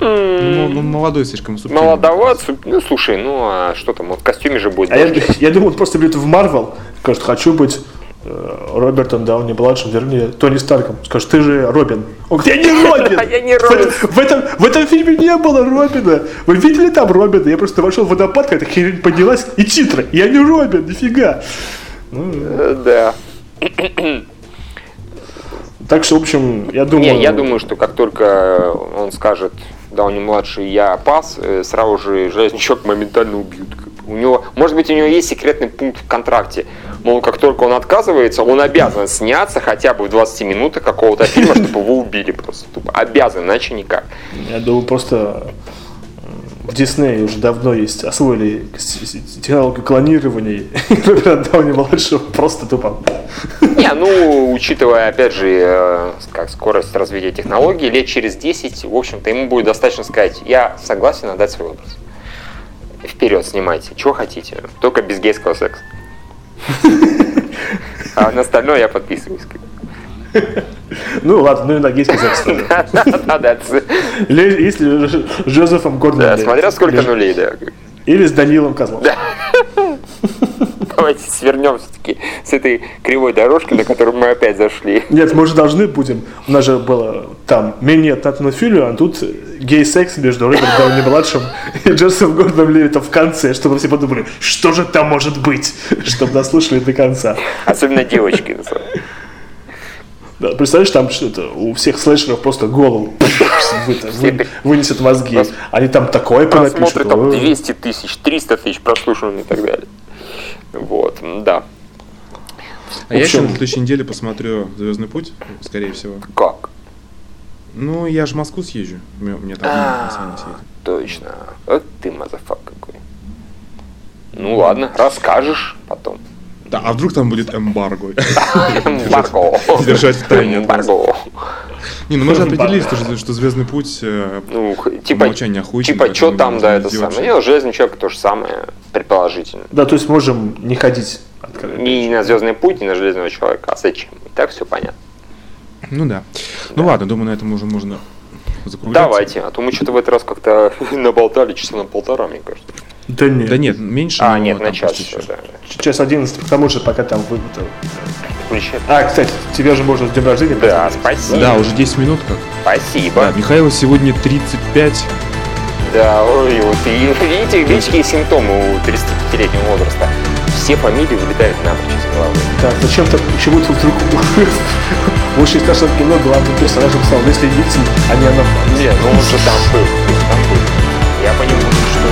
Ну, он молодой слишком субтильный. молодоват, ну слушай, ну а что там, он в костюме же будет. А я, дождь. я думаю, он просто придет в Марвел, скажет, хочу быть э, Робертом Дауни младшим, вернее, Тони Старком. Скажешь, ты же Робин. Он говорит, я не Робин! Я не Робин. В, в этом, в этом фильме не было Робина. Вы видели там Робина? Я просто вошел в водопад, когда херень поднялась, и титры. Я не Робин, нифига. Ну, Да. так что, в общем, я думаю... Не, я думаю, что как только он скажет Дауни младший, я пас, э, сразу же железнячок моментально убьют. У него, может быть, у него есть секретный пункт в контракте. Мол, как только он отказывается, он обязан сняться хотя бы в 20 минутах какого-то фильма, чтобы его убили просто. Тупо. Обязан, иначе никак. Я думаю, просто Диснее уже давно есть, освоили технологию клонирования. и Роберт Дауни младшего просто тупо. Не, ну, учитывая, опять же, э, как скорость развития технологий, лет через 10, в общем-то, ему будет достаточно сказать, я согласен отдать свой образ. Вперед, снимайте, чего хотите, только без гейского секса. А на остальное я подписываюсь. Ну ладно, ну и на гейский секс. тоже. Да-да, Или если с Джозефом Гордоном. да, смотря сколько нулей, да. Или с Данилом Козловым. Давайте свернем все-таки с этой кривой дорожки, на которую мы опять зашли. Нет, мы же должны будем. У нас же было там минет на Тнофилю, а тут гей-секс между Робертом Дауни младшим и Джозефом Гордоном Левитом в конце, чтобы все подумали, что же там может быть, чтобы дослушали до конца. Особенно девочки. на самом деле. Да, представляешь, там что-то у всех слэшеров просто голову вы- вы- вынесет мозги. Они там такое понапишут. Просмотры там Ой. 200 тысяч, 300 тысяч прослушиваний и так далее. Вот, да. А я еще общем- на следующей неделе посмотрю Звездный путь, скорее всего. Как? Ну, я же в Москву съезжу. Мне, там А. Точно. Вот ты мазафак какой. Ну ладно, расскажешь потом. Да, а вдруг там будет эмбарго? Эмбарго. Держать в тайне. Эмбарго. Не, ну мы же определились, что, что Звездный путь э, Ну, типа, типа, что там, да, это самое. что-то. Не, Железный человек то же самое, предположительно. Да, то есть можем не ходить. Не на Звездный путь, не на Железного человека, а зачем? И так все понятно. Ну да. Ну ладно, думаю, на этом уже можно закругляться. Давайте, а то мы что-то в этот раз как-то наболтали часа на полтора, мне кажется. Да нет. Да нет, меньше. А, но нет, там на час еще, да. Час 11, потому что пока там вы... Включай. А, кстати, тебя же можно с днем рождения Да, поздравить. спасибо. Да, уже 10 минут как. Спасибо. Да, Михаилу сегодня 35. Да, ой, вот и видите, видите, какие симптомы у 35-летнего возраста. Все фамилии вылетают напрочь из головы. Так, зачем-то почему-то вдруг в очень страшном кино главным персонажем стал Лесли Никсон, а не она. Не, ну он же там был. Там был. Я понимаю, что